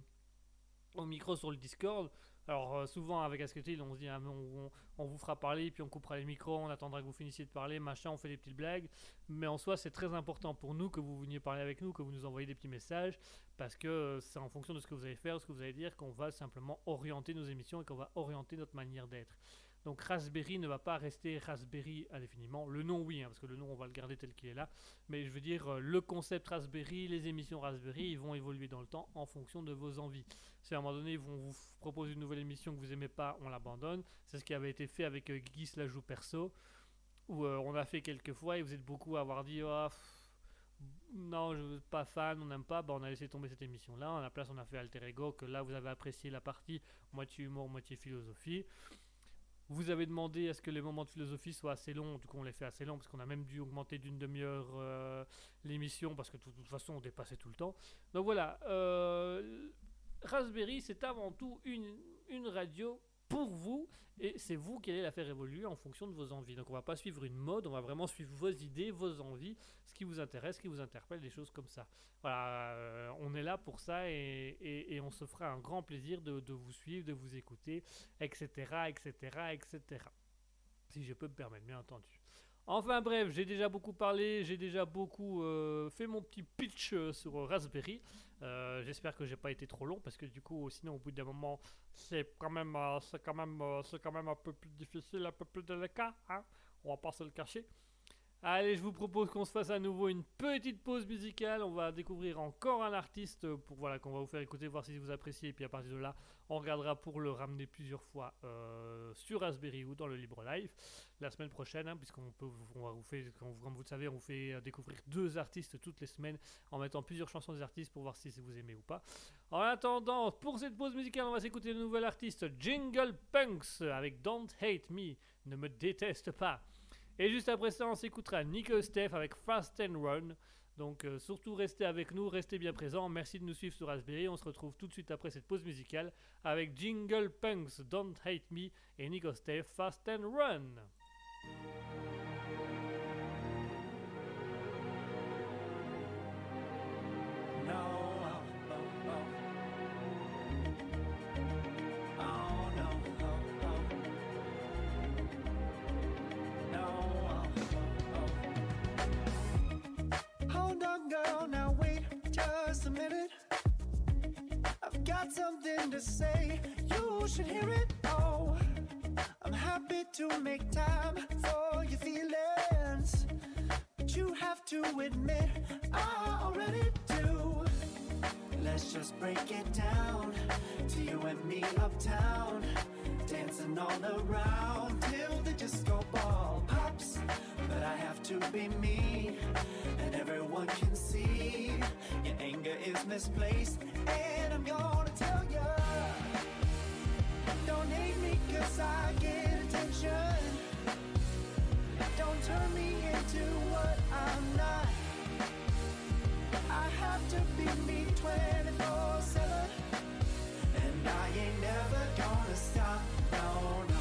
au micro sur le Discord, alors euh, souvent avec Asketil, on se dit ah, on- on vous fera parler, puis on coupera les micros, on attendra que vous finissiez de parler, machin, on fait des petites blagues. Mais en soi, c'est très important pour nous que vous veniez parler avec nous, que vous nous envoyez des petits messages, parce que euh, c'est en fonction de ce que vous allez faire, de ce que vous allez dire, qu'on va simplement orienter nos émissions et qu'on va orienter notre manière d'être. Donc Raspberry ne va pas rester Raspberry indéfiniment. Le nom, oui, hein, parce que le nom, on va le garder tel qu'il est là. Mais je veux dire, euh, le concept Raspberry, les émissions Raspberry, ils vont évoluer dans le temps en fonction de vos envies. Si à un moment donné, ils vont vous proposer une nouvelle émission que vous aimez pas, on l'abandonne. C'est ce qui avait été fait avec Guy la joue perso, où euh, on a fait quelques fois et vous êtes beaucoup à avoir dit Ah, pff, non, je suis pas fan, on n'aime pas, bah, on a laissé tomber cette émission-là. À la place, on a fait Alter Ego, que là, vous avez apprécié la partie moitié humour, moitié philosophie. Vous avez demandé à ce que les moments de philosophie soient assez longs, du coup on les fait assez longs parce qu'on a même dû augmenter d'une demi-heure euh, l'émission parce que de toute façon on dépassait tout le temps. Donc voilà, euh, Raspberry c'est avant tout une, une radio pour vous et c'est vous qui allez la faire évoluer en fonction de vos envies. Donc on va pas suivre une mode, on va vraiment suivre vos idées, vos envies, ce qui vous intéresse, ce qui vous interpelle, des choses comme ça. Voilà, euh, on est là pour ça et, on se fera un grand plaisir de, de vous suivre, de vous écouter, etc., etc., etc. Si je peux me permettre, bien entendu. Enfin bref, j'ai déjà beaucoup parlé, j'ai déjà beaucoup euh, fait mon petit pitch euh, sur Raspberry. Euh, J'espère que j'ai pas été trop long parce que du coup, sinon au bout d'un moment, c'est quand même, un peu plus difficile, un peu plus délicat. Hein on va pas se le cacher. Allez, je vous propose qu'on se fasse à nouveau une petite pause musicale. On va découvrir encore un artiste pour voilà qu'on va vous faire écouter, voir si vous appréciez. Et puis à partir de là, on regardera pour le ramener plusieurs fois euh, sur Raspberry ou dans le Libre Live la semaine prochaine, hein, puisqu'on peut, on va vous faire, comme vous le savez, on fait euh, découvrir deux artistes toutes les semaines en mettant plusieurs chansons des artistes pour voir si vous aimez ou pas. En attendant, pour cette pause musicale, on va s'écouter le nouvel artiste Jingle Punks avec Don't Hate Me, ne me déteste pas. Et juste après ça, on s'écoutera Nico Steph avec Fast and Run. Donc euh, surtout restez avec nous, restez bien présents. Merci de nous suivre sur Raspberry. On se retrouve tout de suite après cette pause musicale avec Jingle Punks, Don't Hate Me et Nico Steph, Fast and Run.
Girl, now wait just a minute. I've got something to say, you should hear it. Oh, I'm happy to make time for your feelings. But you have to admit, I already do. Let's just break it down to you and me uptown. Dancing all around till the disco ball pops. But I have to be me, and everyone is misplaced. And I'm gonna tell you, don't hate me cause I get attention. Don't turn me into what I'm not. I have to be me 24 7. And I ain't never gonna stop. No, no.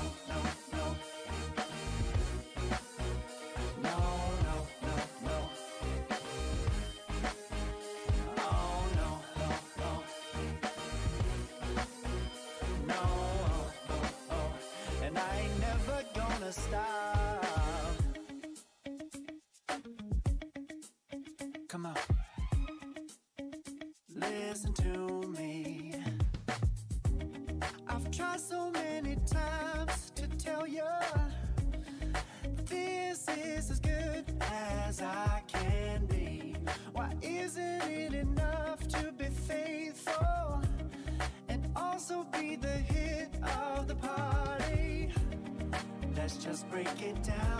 Just break it down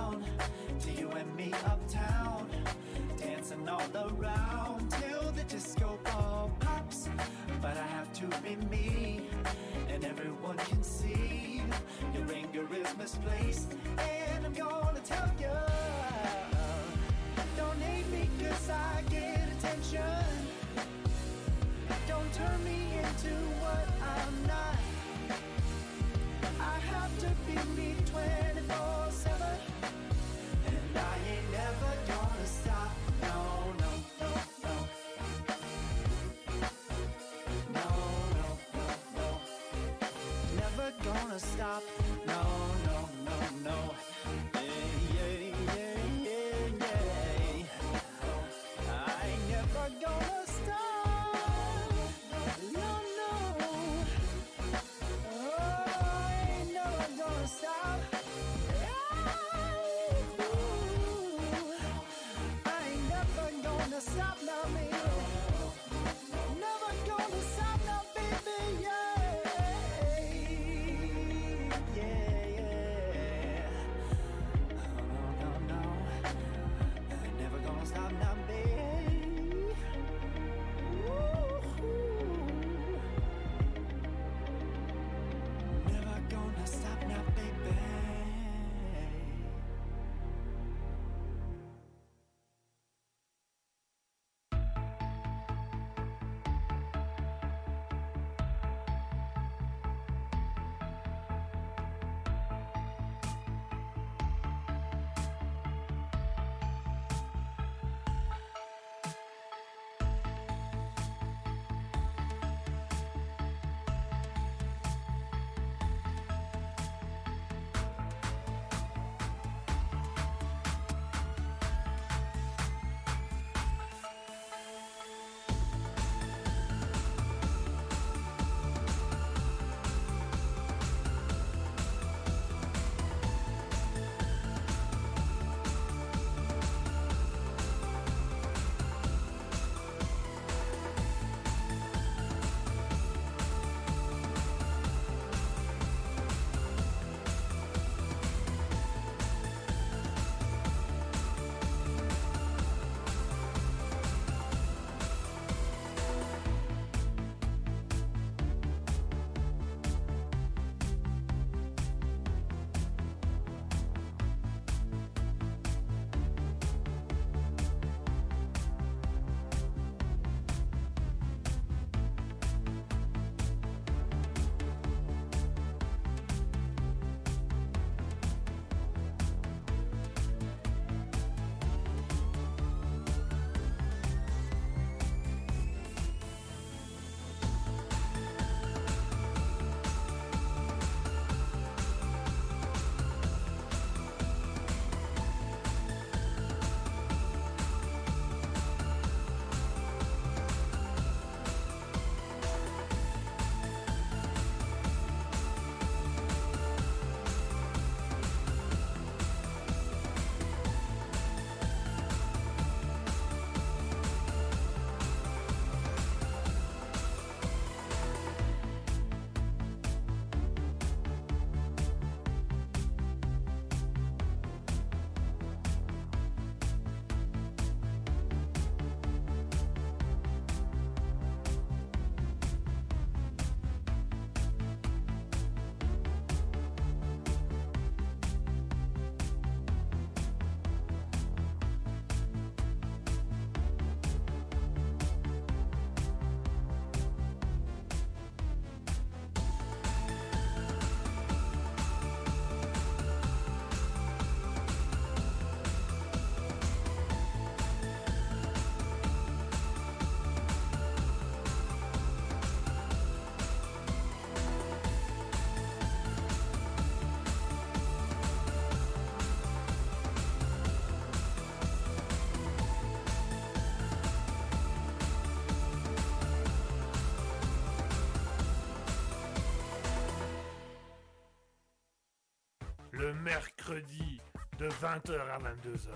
mercredi de 20h à 22h.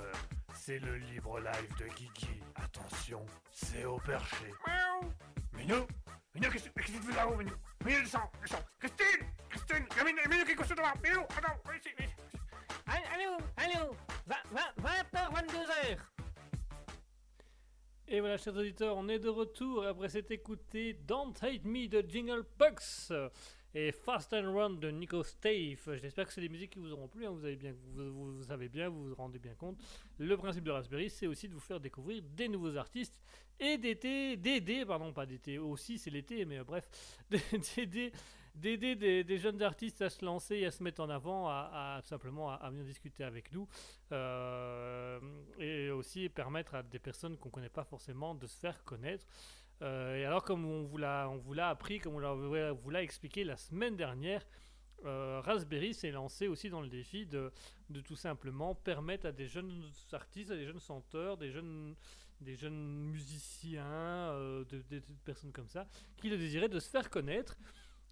C'est le libre live de Guigui. Attention, c'est au perché. Miaou Minou Minou, qu'est-ce que tu fais là-haut, Minou Minou, descends Christine Christine Minou, Minou, qu'est-ce que tu fais là Minou, attends,
chers auditeurs, on est de retour après s'être écouté Don't Hate Me de Jingle Pucks et Fast and Run de Nico Stave. J'espère que c'est des musiques qui vous auront plu, hein, vous, avez bien, vous- vous savez bien, vous vous rendez bien compte. Le principe de Raspberry, c'est aussi de vous faire découvrir des nouveaux artistes et d'été, d'aider, pardon, pas d'été, aussi c'est l'été, mais euh, bref, *laughs* d'aider d'aider des, jeunes artistes à se lancer et à se mettre en avant, à, à- simplement à, venir discuter avec nous, euh, et aussi permettre à des personnes qu'on ne connaît pas forcément de se faire connaître. Euh, et alors, comme on vous l'a, appris, comme on vous l'a expliqué la semaine dernière, euh, Raspberry s'est lancé aussi dans le défi de, de tout simplement permettre à des jeunes artistes, à des jeunes chanteurs, des jeunes, des jeunes musiciens, euh, personnes comme ça, qui le désiraient de se faire connaître.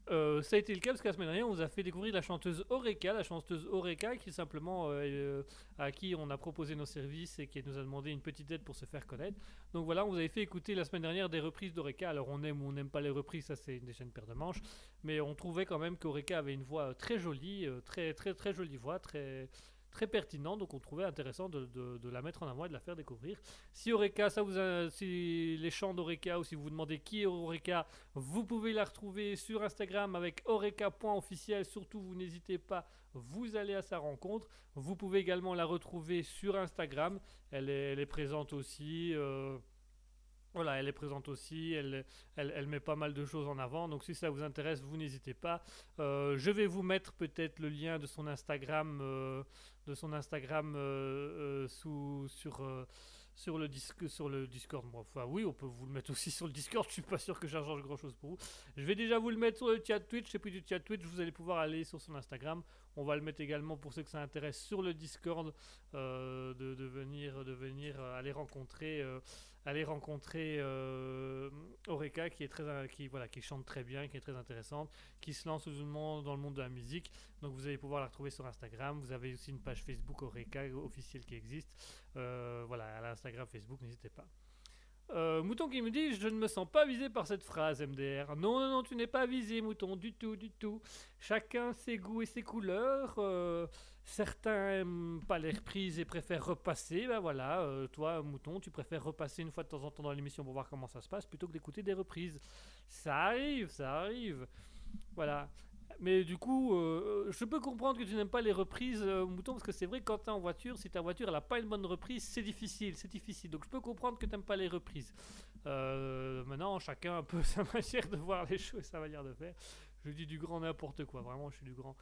Euh, ça a été le cas parce que la semaine dernière, on vous a fait découvrir la chanteuse Oreka, la chanteuse Oreka qui simplement euh, euh, à qui on a proposé nos services et qui nous a demandé une petite aide pour se faire connaître. Donc voilà, on vous avait fait écouter la semaine dernière des reprises d'Oreka. Alors on aime ou on n'aime pas les reprises, ça c'est une des chaînes paire de manches, mais on trouvait quand même qu'Oreka avait une voix très jolie, très très très jolie voix, très très pertinente, donc on trouvait intéressant de, la mettre en avant et de la faire découvrir. Si Oreka, ça vous a, si les chants d'Oreka ou si vous vous demandez qui est Oreka, vous pouvez la retrouver sur Instagram avec oreka.officiel. Surtout, vous n'hésitez pas, vous allez à sa rencontre. Vous pouvez également la retrouver sur Instagram. Elle est, présente aussi. euh, voilà, elle est présente aussi, elle, elle, elle met pas mal de choses en avant, donc si ça vous intéresse, vous n'hésitez pas. Euh, je vais vous mettre peut-être le lien de son Instagram, euh, de son Instagram euh, euh, sous, sur, euh, sur, le sur le Discord. Enfin oui, on peut vous le mettre aussi sur le Discord, je suis pas sûr que ça change grand-chose pour vous. Je vais déjà vous le mettre sur le chat Twitch, et puis du chat Twitch, vous allez pouvoir aller sur son Instagram. On va le mettre également pour ceux que ça intéresse sur le Discord, de, de venir, de venir aller rencontrer, aller rencontrer euh, Oreka, qui est très, euh, qui voilà, qui chante très bien, qui est très intéressante, qui se lance dans le monde de la musique. Donc vous allez pouvoir la retrouver sur Instagram. Vous avez aussi une page Facebook Oreka officielle qui existe. Euh, voilà, à l'Instagram, Facebook, n'hésitez pas. Euh, Mouton qui me dit Je ne me sens pas visé par cette phrase, MDR. Non, non, non, tu n'es pas visé, Mouton, du tout, du tout. Chacun ses goûts et ses couleurs. Certains aiment pas les reprises et préfèrent repasser. Ben voilà, euh, toi, Mouton, tu préfères repasser une fois de temps en temps dans l'émission pour voir comment ça se passe plutôt que d'écouter des reprises. Ça arrive, ça arrive. Voilà. Mais du coup, euh, je peux comprendre que tu n'aimes pas les reprises, euh, Mouton, parce que c'est vrai quand tu es en voiture, si ta voiture elle a pas une bonne reprise, c'est difficile, c'est difficile. Donc je peux comprendre que tu n'aimes pas les reprises. Euh, maintenant, chacun a un peu *laughs* sa manière de voir les choses, sa manière de faire. Je dis du grand n'importe quoi, vraiment, je suis du grand.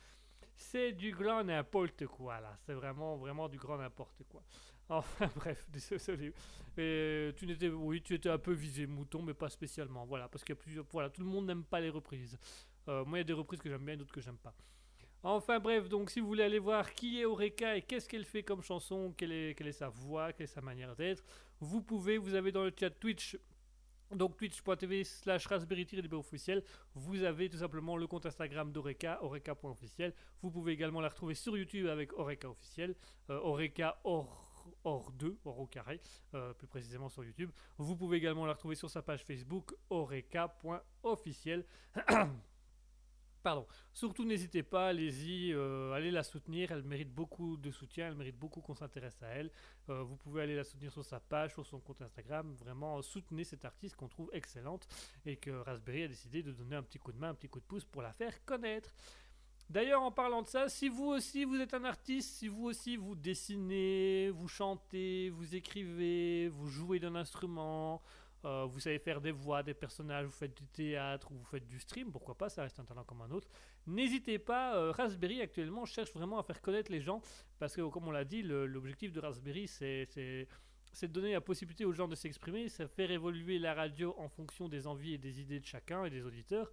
C'est du grand n'importe quoi, là. C'est vraiment, vraiment du grand n'importe quoi. *laughs* Enfin, bref, *laughs* désolé. Et tu n'étais, oui, tu étais un peu visé, Mouton, mais pas spécialement. Voilà, parce a plusieurs. Voilà, tout le monde n'aime pas les reprises. Euh, moi, il y a des reprises que j'aime bien, d'autres que j'aime pas. Enfin bref, donc si vous voulez aller voir qui est Oreka et qu'est-ce qu'elle fait comme chanson, quelle est sa voix, quelle est sa manière d'être, vous pouvez, vous avez dans le chat Twitch, donc twitch.tv slash raspberry officiel, vous avez tout simplement le compte Instagram d'Oreka, oreka.officiel. Vous pouvez également la retrouver sur YouTube avec Oreka officiel, euh, Oreka hors hors 2, hors au carré, euh, plus précisément sur YouTube. Vous pouvez également la retrouver sur sa page Facebook, oreka.officiel. *clears throat* Pardon. Surtout, n'hésitez pas, allez-y, euh, allez la soutenir. Elle mérite beaucoup de soutien, elle mérite beaucoup qu'on s'intéresse à elle. Euh, vous pouvez aller la soutenir sur sa page, sur son compte Instagram. Vraiment, soutenez cette artiste qu'on trouve excellente et que Raspberry a décidé de donner un petit coup de main, un petit coup de pouce pour la faire connaître. D'ailleurs, en parlant de ça, si vous aussi vous êtes un artiste, si vous aussi vous dessinez, vous chantez, vous écrivez, vous jouez d'un instrument, euh, vous savez faire des voix, des personnages, vous faites du théâtre ou vous faites du stream, pourquoi pas, ça reste un talent comme un autre. N'hésitez pas, euh, Raspberry actuellement cherche vraiment à faire connaître les gens parce que, comme on l'a dit, l'objectif de Raspberry c'est. de donner la possibilité aux gens de s'exprimer, c'est faire évoluer la radio en fonction des envies et des idées de chacun et des auditeurs.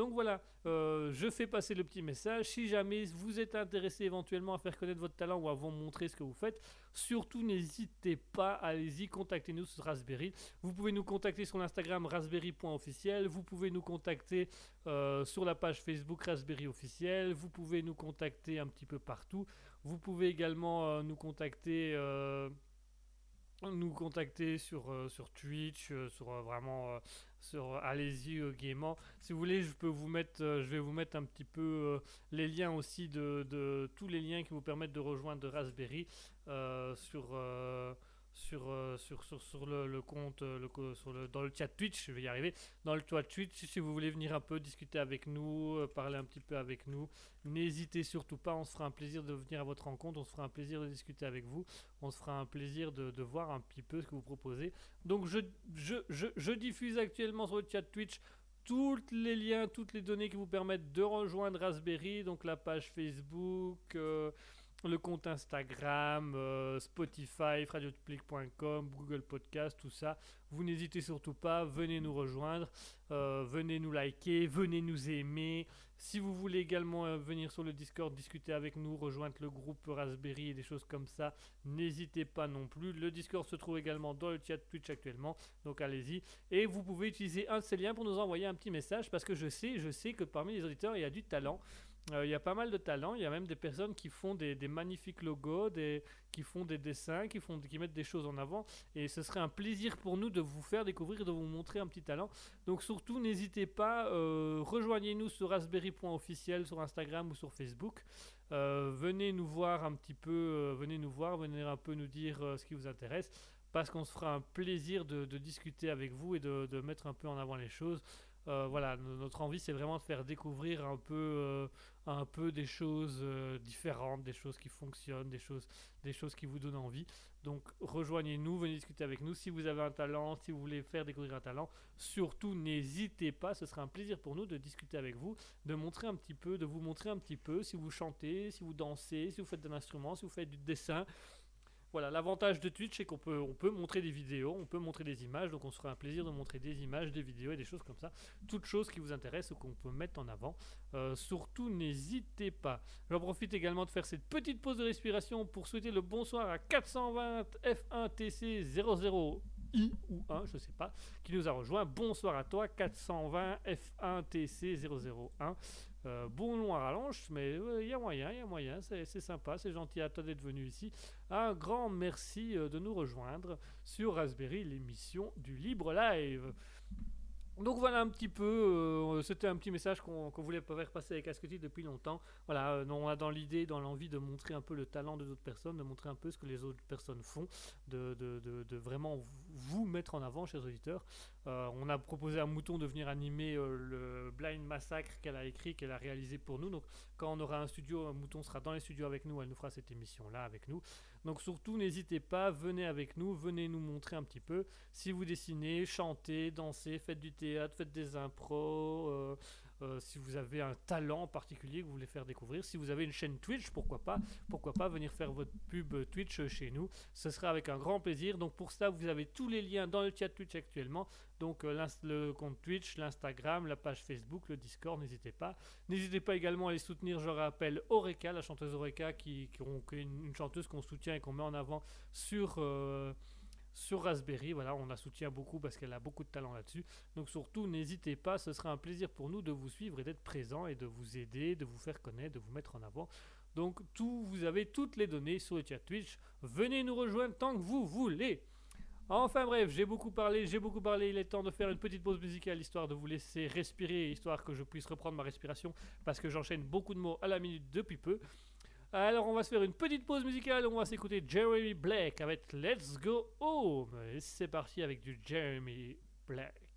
Donc voilà, euh, je fais passer le petit message. Si jamais vous êtes intéressé éventuellement à faire connaître votre talent ou à vous montrer ce que vous faites, surtout n'hésitez pas, allez-y, contactez-nous sur Raspberry. Vous pouvez nous contacter sur l'Instagram raspberry.officiel. Vous pouvez nous contacter euh, sur la page Facebook Raspberry officiel. Vous pouvez nous contacter un petit peu partout. Vous pouvez également euh, nous contacter. nous contacter sur, sur Twitch, sur vraiment sur allez-y euh, gaiement. Si vous voulez, je peux vous mettre, euh, je vais vous mettre un petit peu euh, les liens aussi de, de tous les liens qui vous permettent de rejoindre Raspberry euh, sur sur, euh, sur, sur, sur le, le compte, euh, le, sur le, dans le chat Twitch, je vais y arriver, dans le chat Twitch, si vous voulez venir un peu discuter avec nous, euh, parler un petit peu avec nous, n'hésitez surtout pas, on se fera un plaisir de venir à votre rencontre, on se fera un plaisir de discuter avec vous, on se fera un plaisir de, de voir un petit peu ce que vous proposez. Donc je, je, je, je diffuse actuellement sur le chat Twitch tous les liens, toutes les données qui vous permettent de rejoindre Raspberry, donc la page Facebook, le compte Instagram, euh, Spotify, radiopublic.com, Google Podcast, tout ça. Vous n'hésitez surtout pas, venez nous rejoindre, euh, venez nous liker, venez nous aimer. Si vous voulez également euh, venir sur le Discord, discuter avec nous, rejoindre le groupe Raspberry et des choses comme ça, n'hésitez pas non plus. Le Discord se trouve également dans le chat Twitch actuellement, donc allez-y. Et vous pouvez utiliser un de ces liens pour nous envoyer un petit message parce que je sais, je sais que parmi les auditeurs, il y a du talent. Euh, il y a pas mal de talents, il y a même des personnes qui font des, magnifiques logos, qui font des dessins, qui, font, qui mettent des choses en avant. Et ce serait un plaisir pour nous de vous faire découvrir, de vous montrer un petit talent. Donc surtout, n'hésitez pas, euh, rejoignez-nous sur raspberry.officiel sur Instagram ou sur Facebook. Euh, venez nous voir un petit peu, venez nous voir, venez un peu nous dire ce qui vous intéresse. Parce qu'on se fera un plaisir de, discuter avec vous et de mettre un peu en avant les choses. Euh, voilà, no- notre envie c'est vraiment de faire découvrir un peu, euh, un peu des choses euh, différentes, des choses qui fonctionnent, des choses, des choses qui vous donnent envie. Donc rejoignez-nous, venez discuter avec nous. Si vous avez un talent, si vous voulez faire découvrir un talent, surtout n'hésitez pas. Ce sera un plaisir pour nous de discuter avec vous, de montrer un petit peu, de vous montrer un petit peu si vous chantez, si vous dansez, si vous faites de l'instrument, si vous faites du dessin. Voilà, l'avantage de Twitch, c'est qu'on peut, on peut montrer des vidéos, on peut montrer des images, donc on se fera un plaisir de montrer des images, des vidéos et des choses comme ça. Toutes choses qui vous intéressent ou qu'on peut mettre en avant. Euh, surtout, n'hésitez pas. J'en profite également de faire cette petite pause de respiration pour souhaiter le bonsoir à 420 F1TC 00 I ou 1, je sais pas, qui nous a rejoint. Bonsoir à toi, 420 F1TC 001. Euh, bon long à rallonge, mais il y a moyen, il y a moyen, c'est c'est sympa, c'est gentil à toi d'être venu ici. Un grand merci euh, de nous rejoindre sur Raspberry, l'émission du Libre Live. Donc voilà un petit peu, euh, c'était un petit message qu'on voulait faire passer avec Asketil depuis longtemps. Voilà, euh, on a dans l'idée, dans l'envie de montrer un peu le talent de d'autres personnes, de montrer un peu ce que les autres personnes font, de, vraiment vous mettre en avant, chers auditeurs. Euh, on a proposé à Mouton de venir animer le Blind Massacre qu'elle a écrit, qu'elle a réalisé pour nous. Donc quand on aura un studio, Mouton sera dans les studios avec nous, elle nous fera cette émission-là avec nous. Donc surtout, n'hésitez pas, venez avec nous, venez nous montrer un petit peu. Si vous dessinez, chantez, dansez, faites du théâtre, faites des impros, euh, euh, si vous avez un talent particulier que vous voulez faire découvrir, si vous avez une chaîne Twitch, pourquoi pas, pourquoi pas venir faire votre pub Twitch chez nous? Ce sera avec un grand plaisir. Donc pour ça, vous avez tous les liens dans le chat Twitch actuellement. Donc euh, le compte Twitch, l'Instagram, la page Facebook, le Discord, n'hésitez pas. N'hésitez pas également à les soutenir, je rappelle, Oreka, la chanteuse Oreka, qui, est une, une chanteuse qu'on soutient et qu'on met en avant sur, euh, sur Raspberry. Voilà, on la soutient beaucoup parce qu'elle a beaucoup de talent là-dessus. Donc surtout, n'hésitez pas, ce sera un plaisir pour nous de vous suivre et d'être présent et de vous aider, de vous faire connaître, de vous mettre en avant. Donc tout, vous avez toutes les données sur le chat Twitch. Venez nous rejoindre tant que vous voulez. Enfin bref, j'ai beaucoup parlé, j'ai beaucoup parlé, il est temps de faire une petite pause musicale histoire de vous laisser respirer, histoire que je puisse reprendre ma respiration parce que j'enchaîne beaucoup de mots à la minute depuis peu. Alors on va se faire une petite pause musicale, on va s'écouter Jeremy Black avec Let's Go Home. C'est parti avec du Jeremy Black.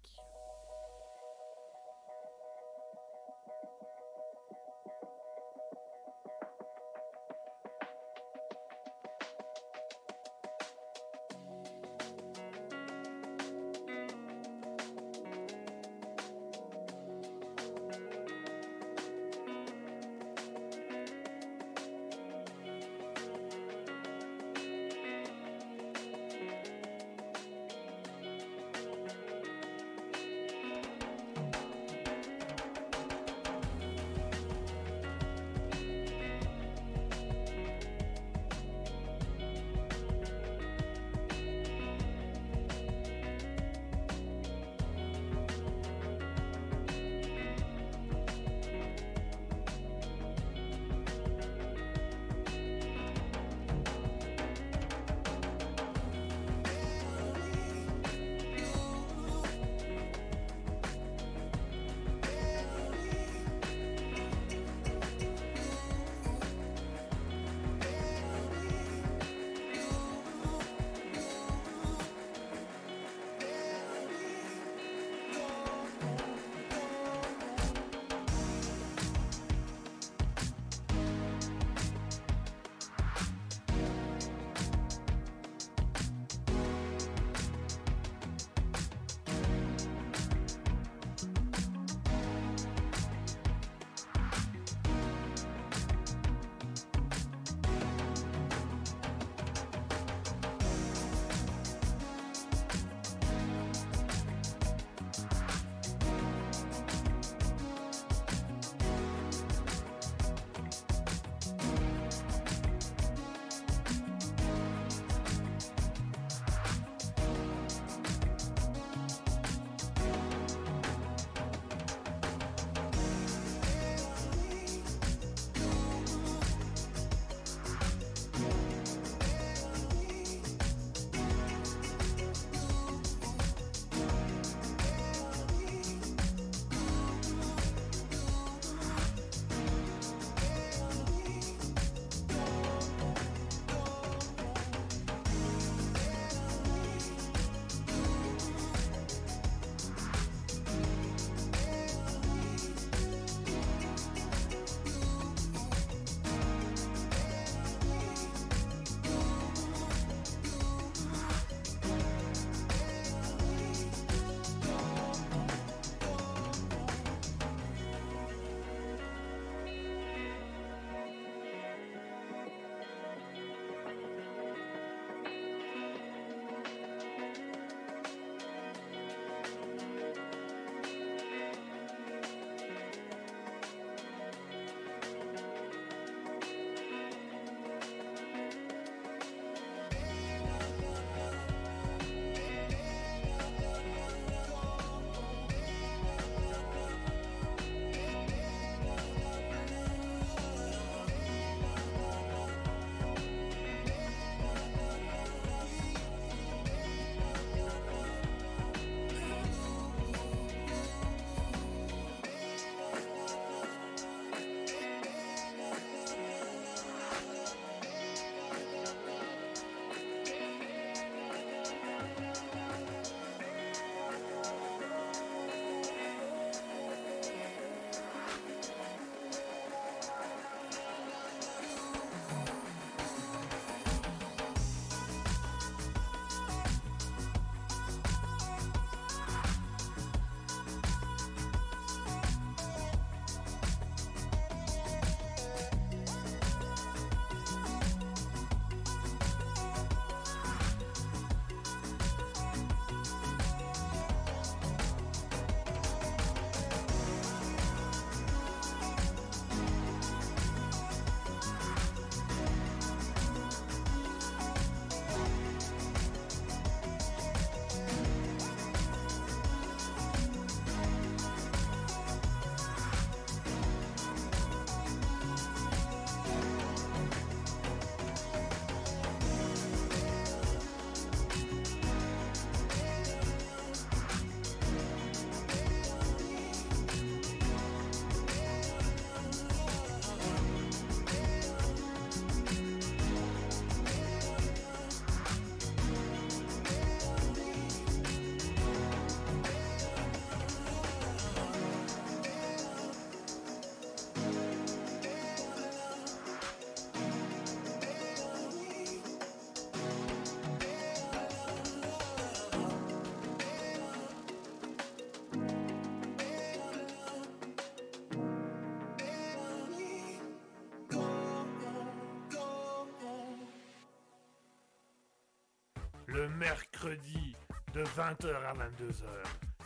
Le mercredi de 20h à 22h.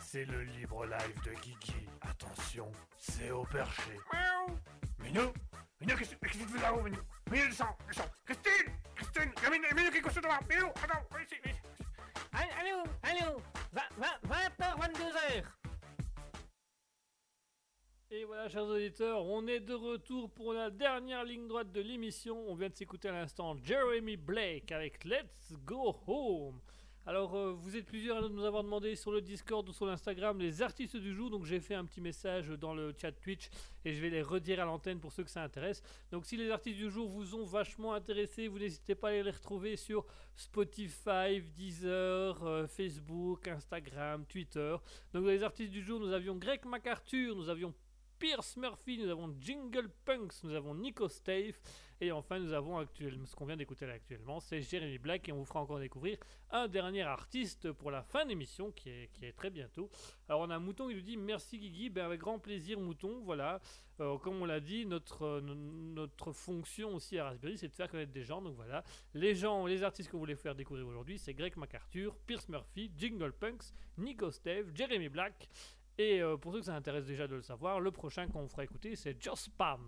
C'est le libre live de Guigui. Attention, c'est au perché. Miaou Minou Minou, qu'est-ce que tu fais là-haut, Minou? Minou, descends, descends Christine Christine Il y a Minou, Minou qui est couché devant Minou, attends, viens ici, viens ici
Allô, allô 20h, 22h Et voilà, chers auditeurs, on est de retour pour la dernière ligne droite de l'émission. On vient de s'écouter à l'instant Jeremy Blake avec Let's Go Home. Alors, euh, vous êtes plusieurs à nous avoir demandé sur le Discord ou sur l'Instagram les artistes du jour, donc j'ai fait un petit message dans le chat Twitch et je vais les redire à l'antenne pour ceux que ça intéresse. Donc, si les artistes du jour vous ont vachement intéressé, vous n'hésitez pas à les retrouver sur Spotify, Deezer, euh, Facebook, Instagram, Twitter. Donc, les artistes du jour, nous avions Greg MacArthur, nous avions Pierce Murphy, nous avons Jingle Punks, nous avons Nico Stave, et enfin nous avons actuellement, ce qu'on vient d'écouter là actuellement, c'est Jeremy Black, et on vous fera encore découvrir un dernier artiste pour la fin d'émission qui est, qui est très bientôt. Alors on a Mouton qui nous dit merci Guigui, ben avec grand plaisir Mouton, voilà. Euh, comme on l'a dit, notre, no- notre fonction aussi à Raspberry, c'est de faire connaître des gens, donc voilà. Les gens, les artistes qu'on voulait faire découvrir aujourd'hui, c'est Greg MacArthur, Pierce Murphy, Jingle Punks, Nico Stave, Jeremy Black, et euh, pour ceux que ça intéresse déjà de le savoir, le prochain qu'on fera écouter, c'est Joss Pan.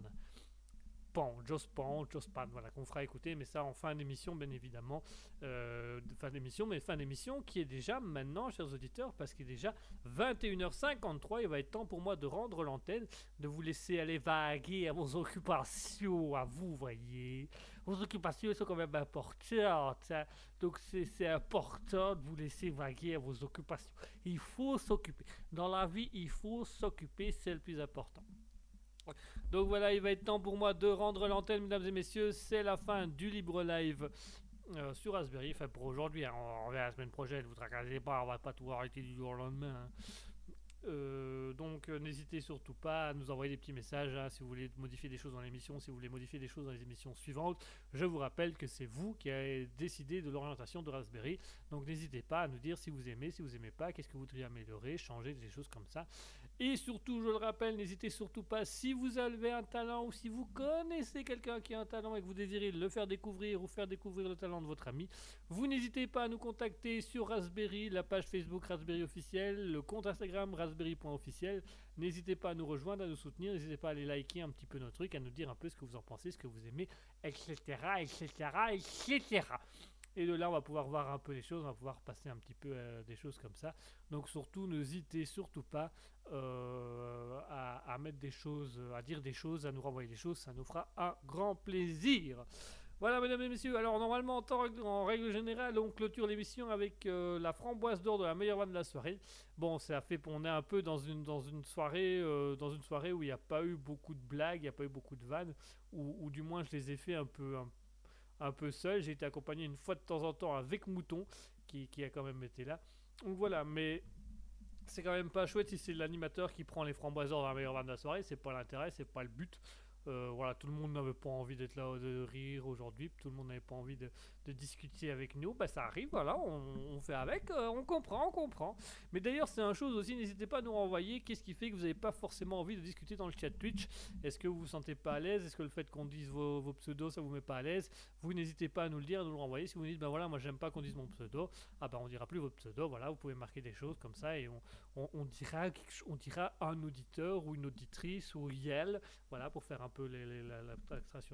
Pan, Joss Pan, voilà, qu'on fera écouter, mais ça en fin d'émission, bien évidemment. Euh, fin d'émission, mais fin d'émission qui est déjà maintenant, chers auditeurs, parce qu'il est déjà 21h53. Il va être temps pour moi de rendre l'antenne, de vous laisser aller vaguer à vos occupations, à vous, voyez. Vos occupations sont quand même importantes. hein. Donc c'est important de vous laisser vaguer à vos occupations. Il faut s'occuper. Dans la vie, il faut s'occuper, c'est le plus important. Donc voilà, il va être temps pour moi de rendre l'antenne, mesdames et messieurs. C'est la fin du libre live euh, sur Raspberry. Enfin, pour aujourd'hui, hein. on revient la semaine prochaine. Vous tracassez pas, on va pas tout arrêter du jour au lendemain. hein. Euh, donc euh, n'hésitez surtout pas à nous envoyer des petits messages hein, si vous voulez modifier des choses dans l'émission, si vous voulez modifier des choses dans les émissions suivantes. Je vous rappelle que c'est vous qui avez décidé de l'orientation de Raspberry. Donc n'hésitez pas à nous dire si vous aimez, si vous aimez pas, qu'est-ce que vous voudriez améliorer, changer, des choses comme ça. Et surtout, je le rappelle, n'hésitez surtout pas, si vous avez un talent ou si vous connaissez quelqu'un qui a un talent et que vous désirez le faire découvrir ou faire découvrir le talent de votre ami, vous n'hésitez pas à nous contacter sur Raspberry, la page Facebook Raspberry officiel, le compte Instagram raspberry.officiel. N'hésitez pas à nous rejoindre, à nous soutenir, n'hésitez pas à aller liker un petit peu nos trucs, à nous dire un peu ce que vous en pensez, ce que vous aimez, etc., etc., etc. Et de là, on va pouvoir voir un peu les choses, on va pouvoir passer un petit peu euh, des choses comme ça. Donc surtout, n'hésitez surtout pas euh, à, mettre des choses, à dire des choses, à nous renvoyer des choses, ça nous fera un grand plaisir. Voilà, mesdames et messieurs. Alors, normalement, en, temps- en règle générale, on clôture l'émission avec euh, la framboise d'or de la meilleure vanne de la soirée. Bon, ça fait, on est un peu dans une, dans une soirée, euh, dans une soirée où il n'y a pas eu beaucoup de blagues, il n'y a pas eu beaucoup de vannes, ou, du moins je les ai fait un peu, un peu seul. J'ai été accompagné une fois de temps en temps avec Mouton, qui, qui a quand même été là. Donc voilà, mais c'est quand même pas chouette si c'est l'animateur qui prend les framboises de la meilleure vanne de la soirée. C'est pas l'intérêt, c'est pas le but. Euh, voilà, tout le monde n'avait pas envie d'être là, de rire aujourd'hui, tout le monde n'avait pas envie de, de discuter avec nous. Bah, ça arrive, voilà, on, fait avec, euh, on comprend, on comprend. Mais d'ailleurs, c'est une chose aussi, n'hésitez pas à nous renvoyer qu'est-ce qui fait que vous n'avez pas forcément envie de discuter dans le chat Twitch. Est-ce que vous vous sentez pas à l'aise Est-ce que le fait qu'on dise vos, pseudos, ça vous met pas à l'aise Vous n'hésitez pas à nous le dire, à nous le renvoyer. Si vous dites, ben voilà, moi j'aime pas qu'on dise mon pseudo, ah ben on dira plus votre pseudo, voilà, vous pouvez marquer des choses comme ça et on, dira, on dira un auditeur ou une auditrice ou Yel, voilà, pour faire un peu la,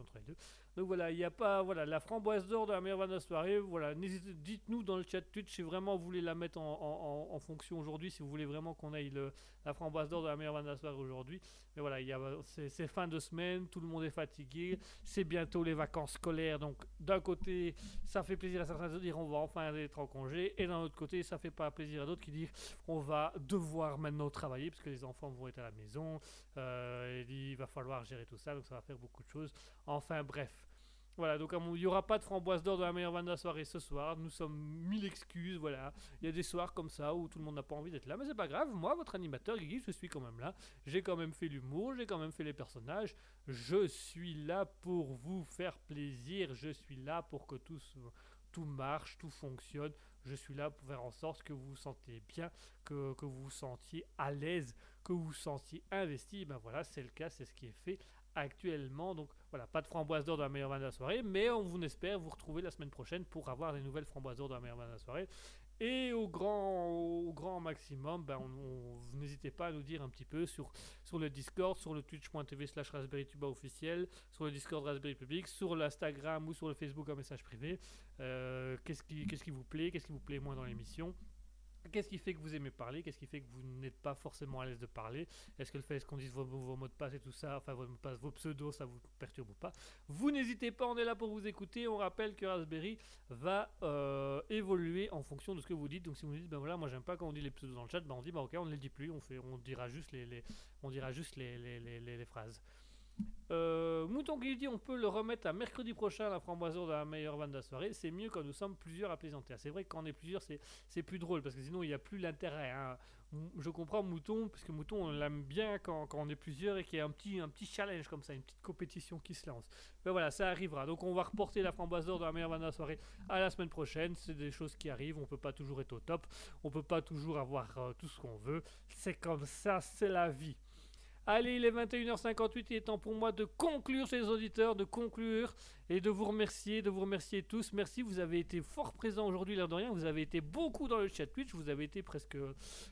entre les deux. Donc voilà, il n'y a pas, voilà, la framboise d'or de la meilleure vanne soirée, voilà, dites-nous dans le chat Twitch si vraiment vous voulez la mettre en, en- en- fonction aujourd'hui, si vous voulez vraiment qu'on aille le, la framboise d'or de la meilleure vanne soirée aujourd'hui. Mais voilà, c'est, fin de semaine, tout le monde est fatigué, c'est bientôt les vacances scolaires, donc d'un côté, ça fait plaisir à certains de dire on va enfin être en congé, et d'un autre côté, ça fait pas plaisir à d'autres qui disent on va devoir maintenant travailler parce que les enfants vont être à la maison, euh, il va falloir gérer tout ça, donc ça va faire beaucoup de choses. Enfin bref. Voilà, donc il n'y aura pas de framboise d'or de la meilleure vanne de la soirée ce soir. Nous sommes mille excuses, voilà. Il y a des soirs comme ça où tout le monde n'a pas envie d'être là, mais c'est pas grave. Moi, votre animateur, Guigui, je suis quand même là. J'ai quand même fait l'humour, j'ai quand même fait les personnages. Je suis là pour vous faire plaisir. Je suis là pour que tout, tout marche, tout fonctionne. Je suis là pour faire en sorte que vous vous sentiez bien, que, que vous vous sentiez à l'aise, que vous vous sentiez investi. Ben voilà, c'est le cas, c'est ce qui est fait actuellement. Donc voilà, pas de framboise d'or dans la meilleure vanne de la soirée, mais on vous espère vous retrouver la semaine prochaine pour avoir des nouvelles framboises d'or dans la meilleure vanne de la soirée. Et au grand, au grand maximum, ben, n'hésitez pas à nous dire un petit peu sur, sur le Discord, sur le twitch.tv slash Raspberry Tuba officiel, sur le Discord Raspberry Public, sur l'Instagram ou sur le Facebook en message privé. Euh, qu'est-ce, qui, qu'est-ce qui vous plaît, qu'est-ce qui vous plaît moins dans l'émission? Qu'est-ce qui fait que vous aimez parler? Qu'est-ce qui fait que vous n'êtes pas forcément à l'aise de parler? Est-ce que le fait qu'on dise vos, mots de passe et tout ça, enfin vos passe, vos pseudos, ça vous perturbe ou pas? Vous n'hésitez pas, on est là pour vous écouter. On rappelle que Raspberry va euh, évoluer en fonction de ce que vous dites. Donc si vous dites, ben voilà, moi j'aime pas quand on dit les pseudos dans le chat, ben on dit, ben ok, on ne les dit plus, on, fait, on dira juste les, les- on dira juste les- les- les phrases. Euh, Mouton qui dit on peut le remettre à mercredi prochain la framboiseau de la meilleure vanne de soirée. C'est mieux quand nous sommes plusieurs à plaisanter. Ah, C'est vrai que quand on est plusieurs, c'est plus drôle parce que sinon il n'y a plus l'intérêt. hein. Je comprends Mouton, parce que Mouton on l'aime bien quand, quand on est plusieurs et qu'il y a un petit, un petit challenge comme ça, une petite compétition qui se lance. Mais voilà, ça arrivera. Donc on va reporter la framboise d'or de la meilleure vanne de soirée à la semaine prochaine. C'est des choses qui arrivent. On peut pas toujours être au top. On peut pas toujours avoir euh, tout ce qu'on veut. C'est comme ça, c'est la vie. Allez, il est 21h58, il est temps pour moi de conclure chez les auditeurs, de conclure et de vous remercier, de vous remercier tous. Merci, vous avez été fort présents aujourd'hui, l'air de rien. Vous avez été beaucoup dans le chat Twitch, vous avez été presque,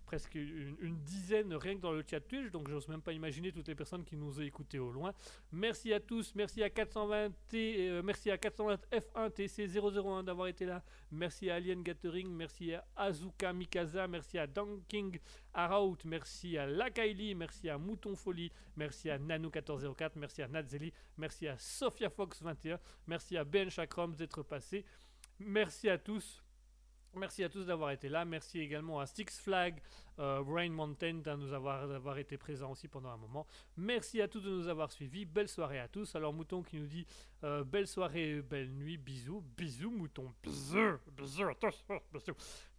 presque une, dizaine rien que dans le chat Twitch, donc j'ose même pas imaginer toutes les personnes qui nous ont écoutés au loin. Merci à tous, merci à 420, T, euh, merci à 420 F1 TC 001 d'avoir été là. Merci à Alien Gathering, merci à Azuka Mikasa, merci à Dunking Araut, merci à Lakaili, merci à Mouton Folie, merci à Nano1404, merci à Natzeli, merci à Sophia Fox 21, merci à Ben Chakram d'être passé. Merci à tous. Merci à tous d'avoir été là. Merci également à Six Flag, euh, Rain Mountain nous avoir, d'avoir été présents aussi pendant un moment. Merci à tous de nous avoir suivis. Belle soirée à tous. Alors Mouton qui nous dit euh, belle soirée, belle nuit, bisous, bisous Mouton, bisous, bisous, attention, *laughs* bisous.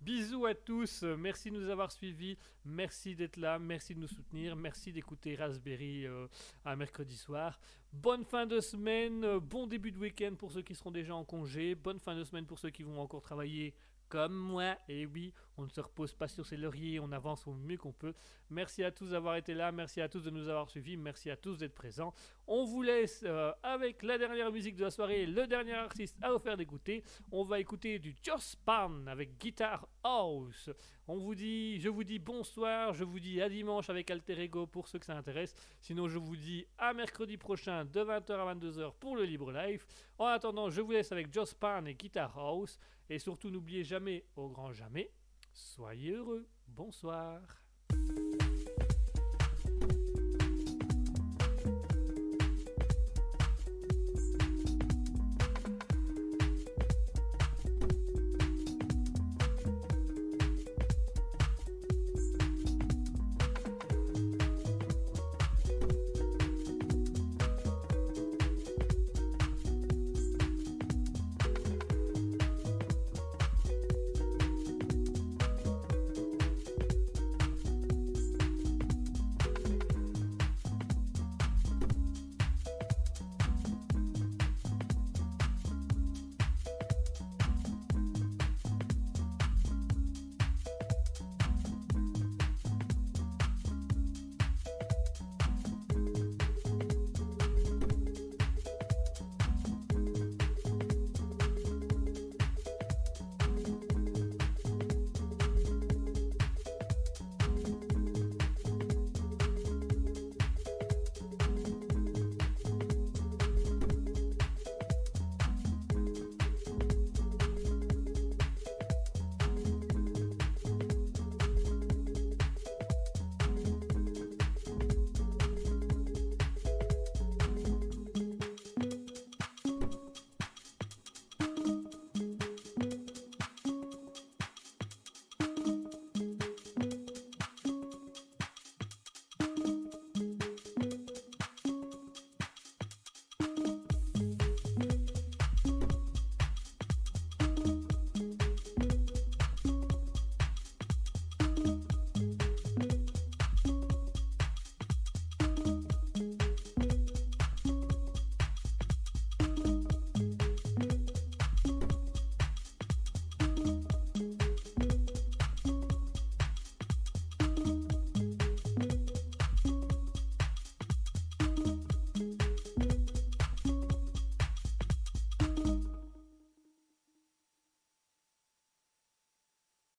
Bisous à tous, euh, merci de nous avoir suivis, merci d'être là, merci de nous soutenir, merci d'écouter Raspberry euh, un mercredi soir. Bonne fin de semaine, euh, bon début de week-end pour ceux qui seront déjà en congé, bonne fin de semaine pour ceux qui vont encore travailler comme moi. Et oui, on ne se repose pas sur ses lauriers, on avance au mieux qu'on peut. Merci à tous d'avoir été là, merci à tous de nous avoir suivis, merci à tous d'être présents. On vous laisse euh, avec la dernière musique de la soirée, le dernier artiste à vous faire d'écouter. On va écouter du Joss Pan avec Guitar House. On vous dit, je vous dis bonsoir, je vous dis à dimanche avec Alter Ego pour ceux que ça intéresse. Sinon, je vous dis à mercredi prochain de 20h à 22h pour le Libre Life. En attendant, je vous laisse avec Joss Pan et Guitar House. Et surtout, n'oubliez jamais, au grand jamais, soyez heureux. Bonsoir.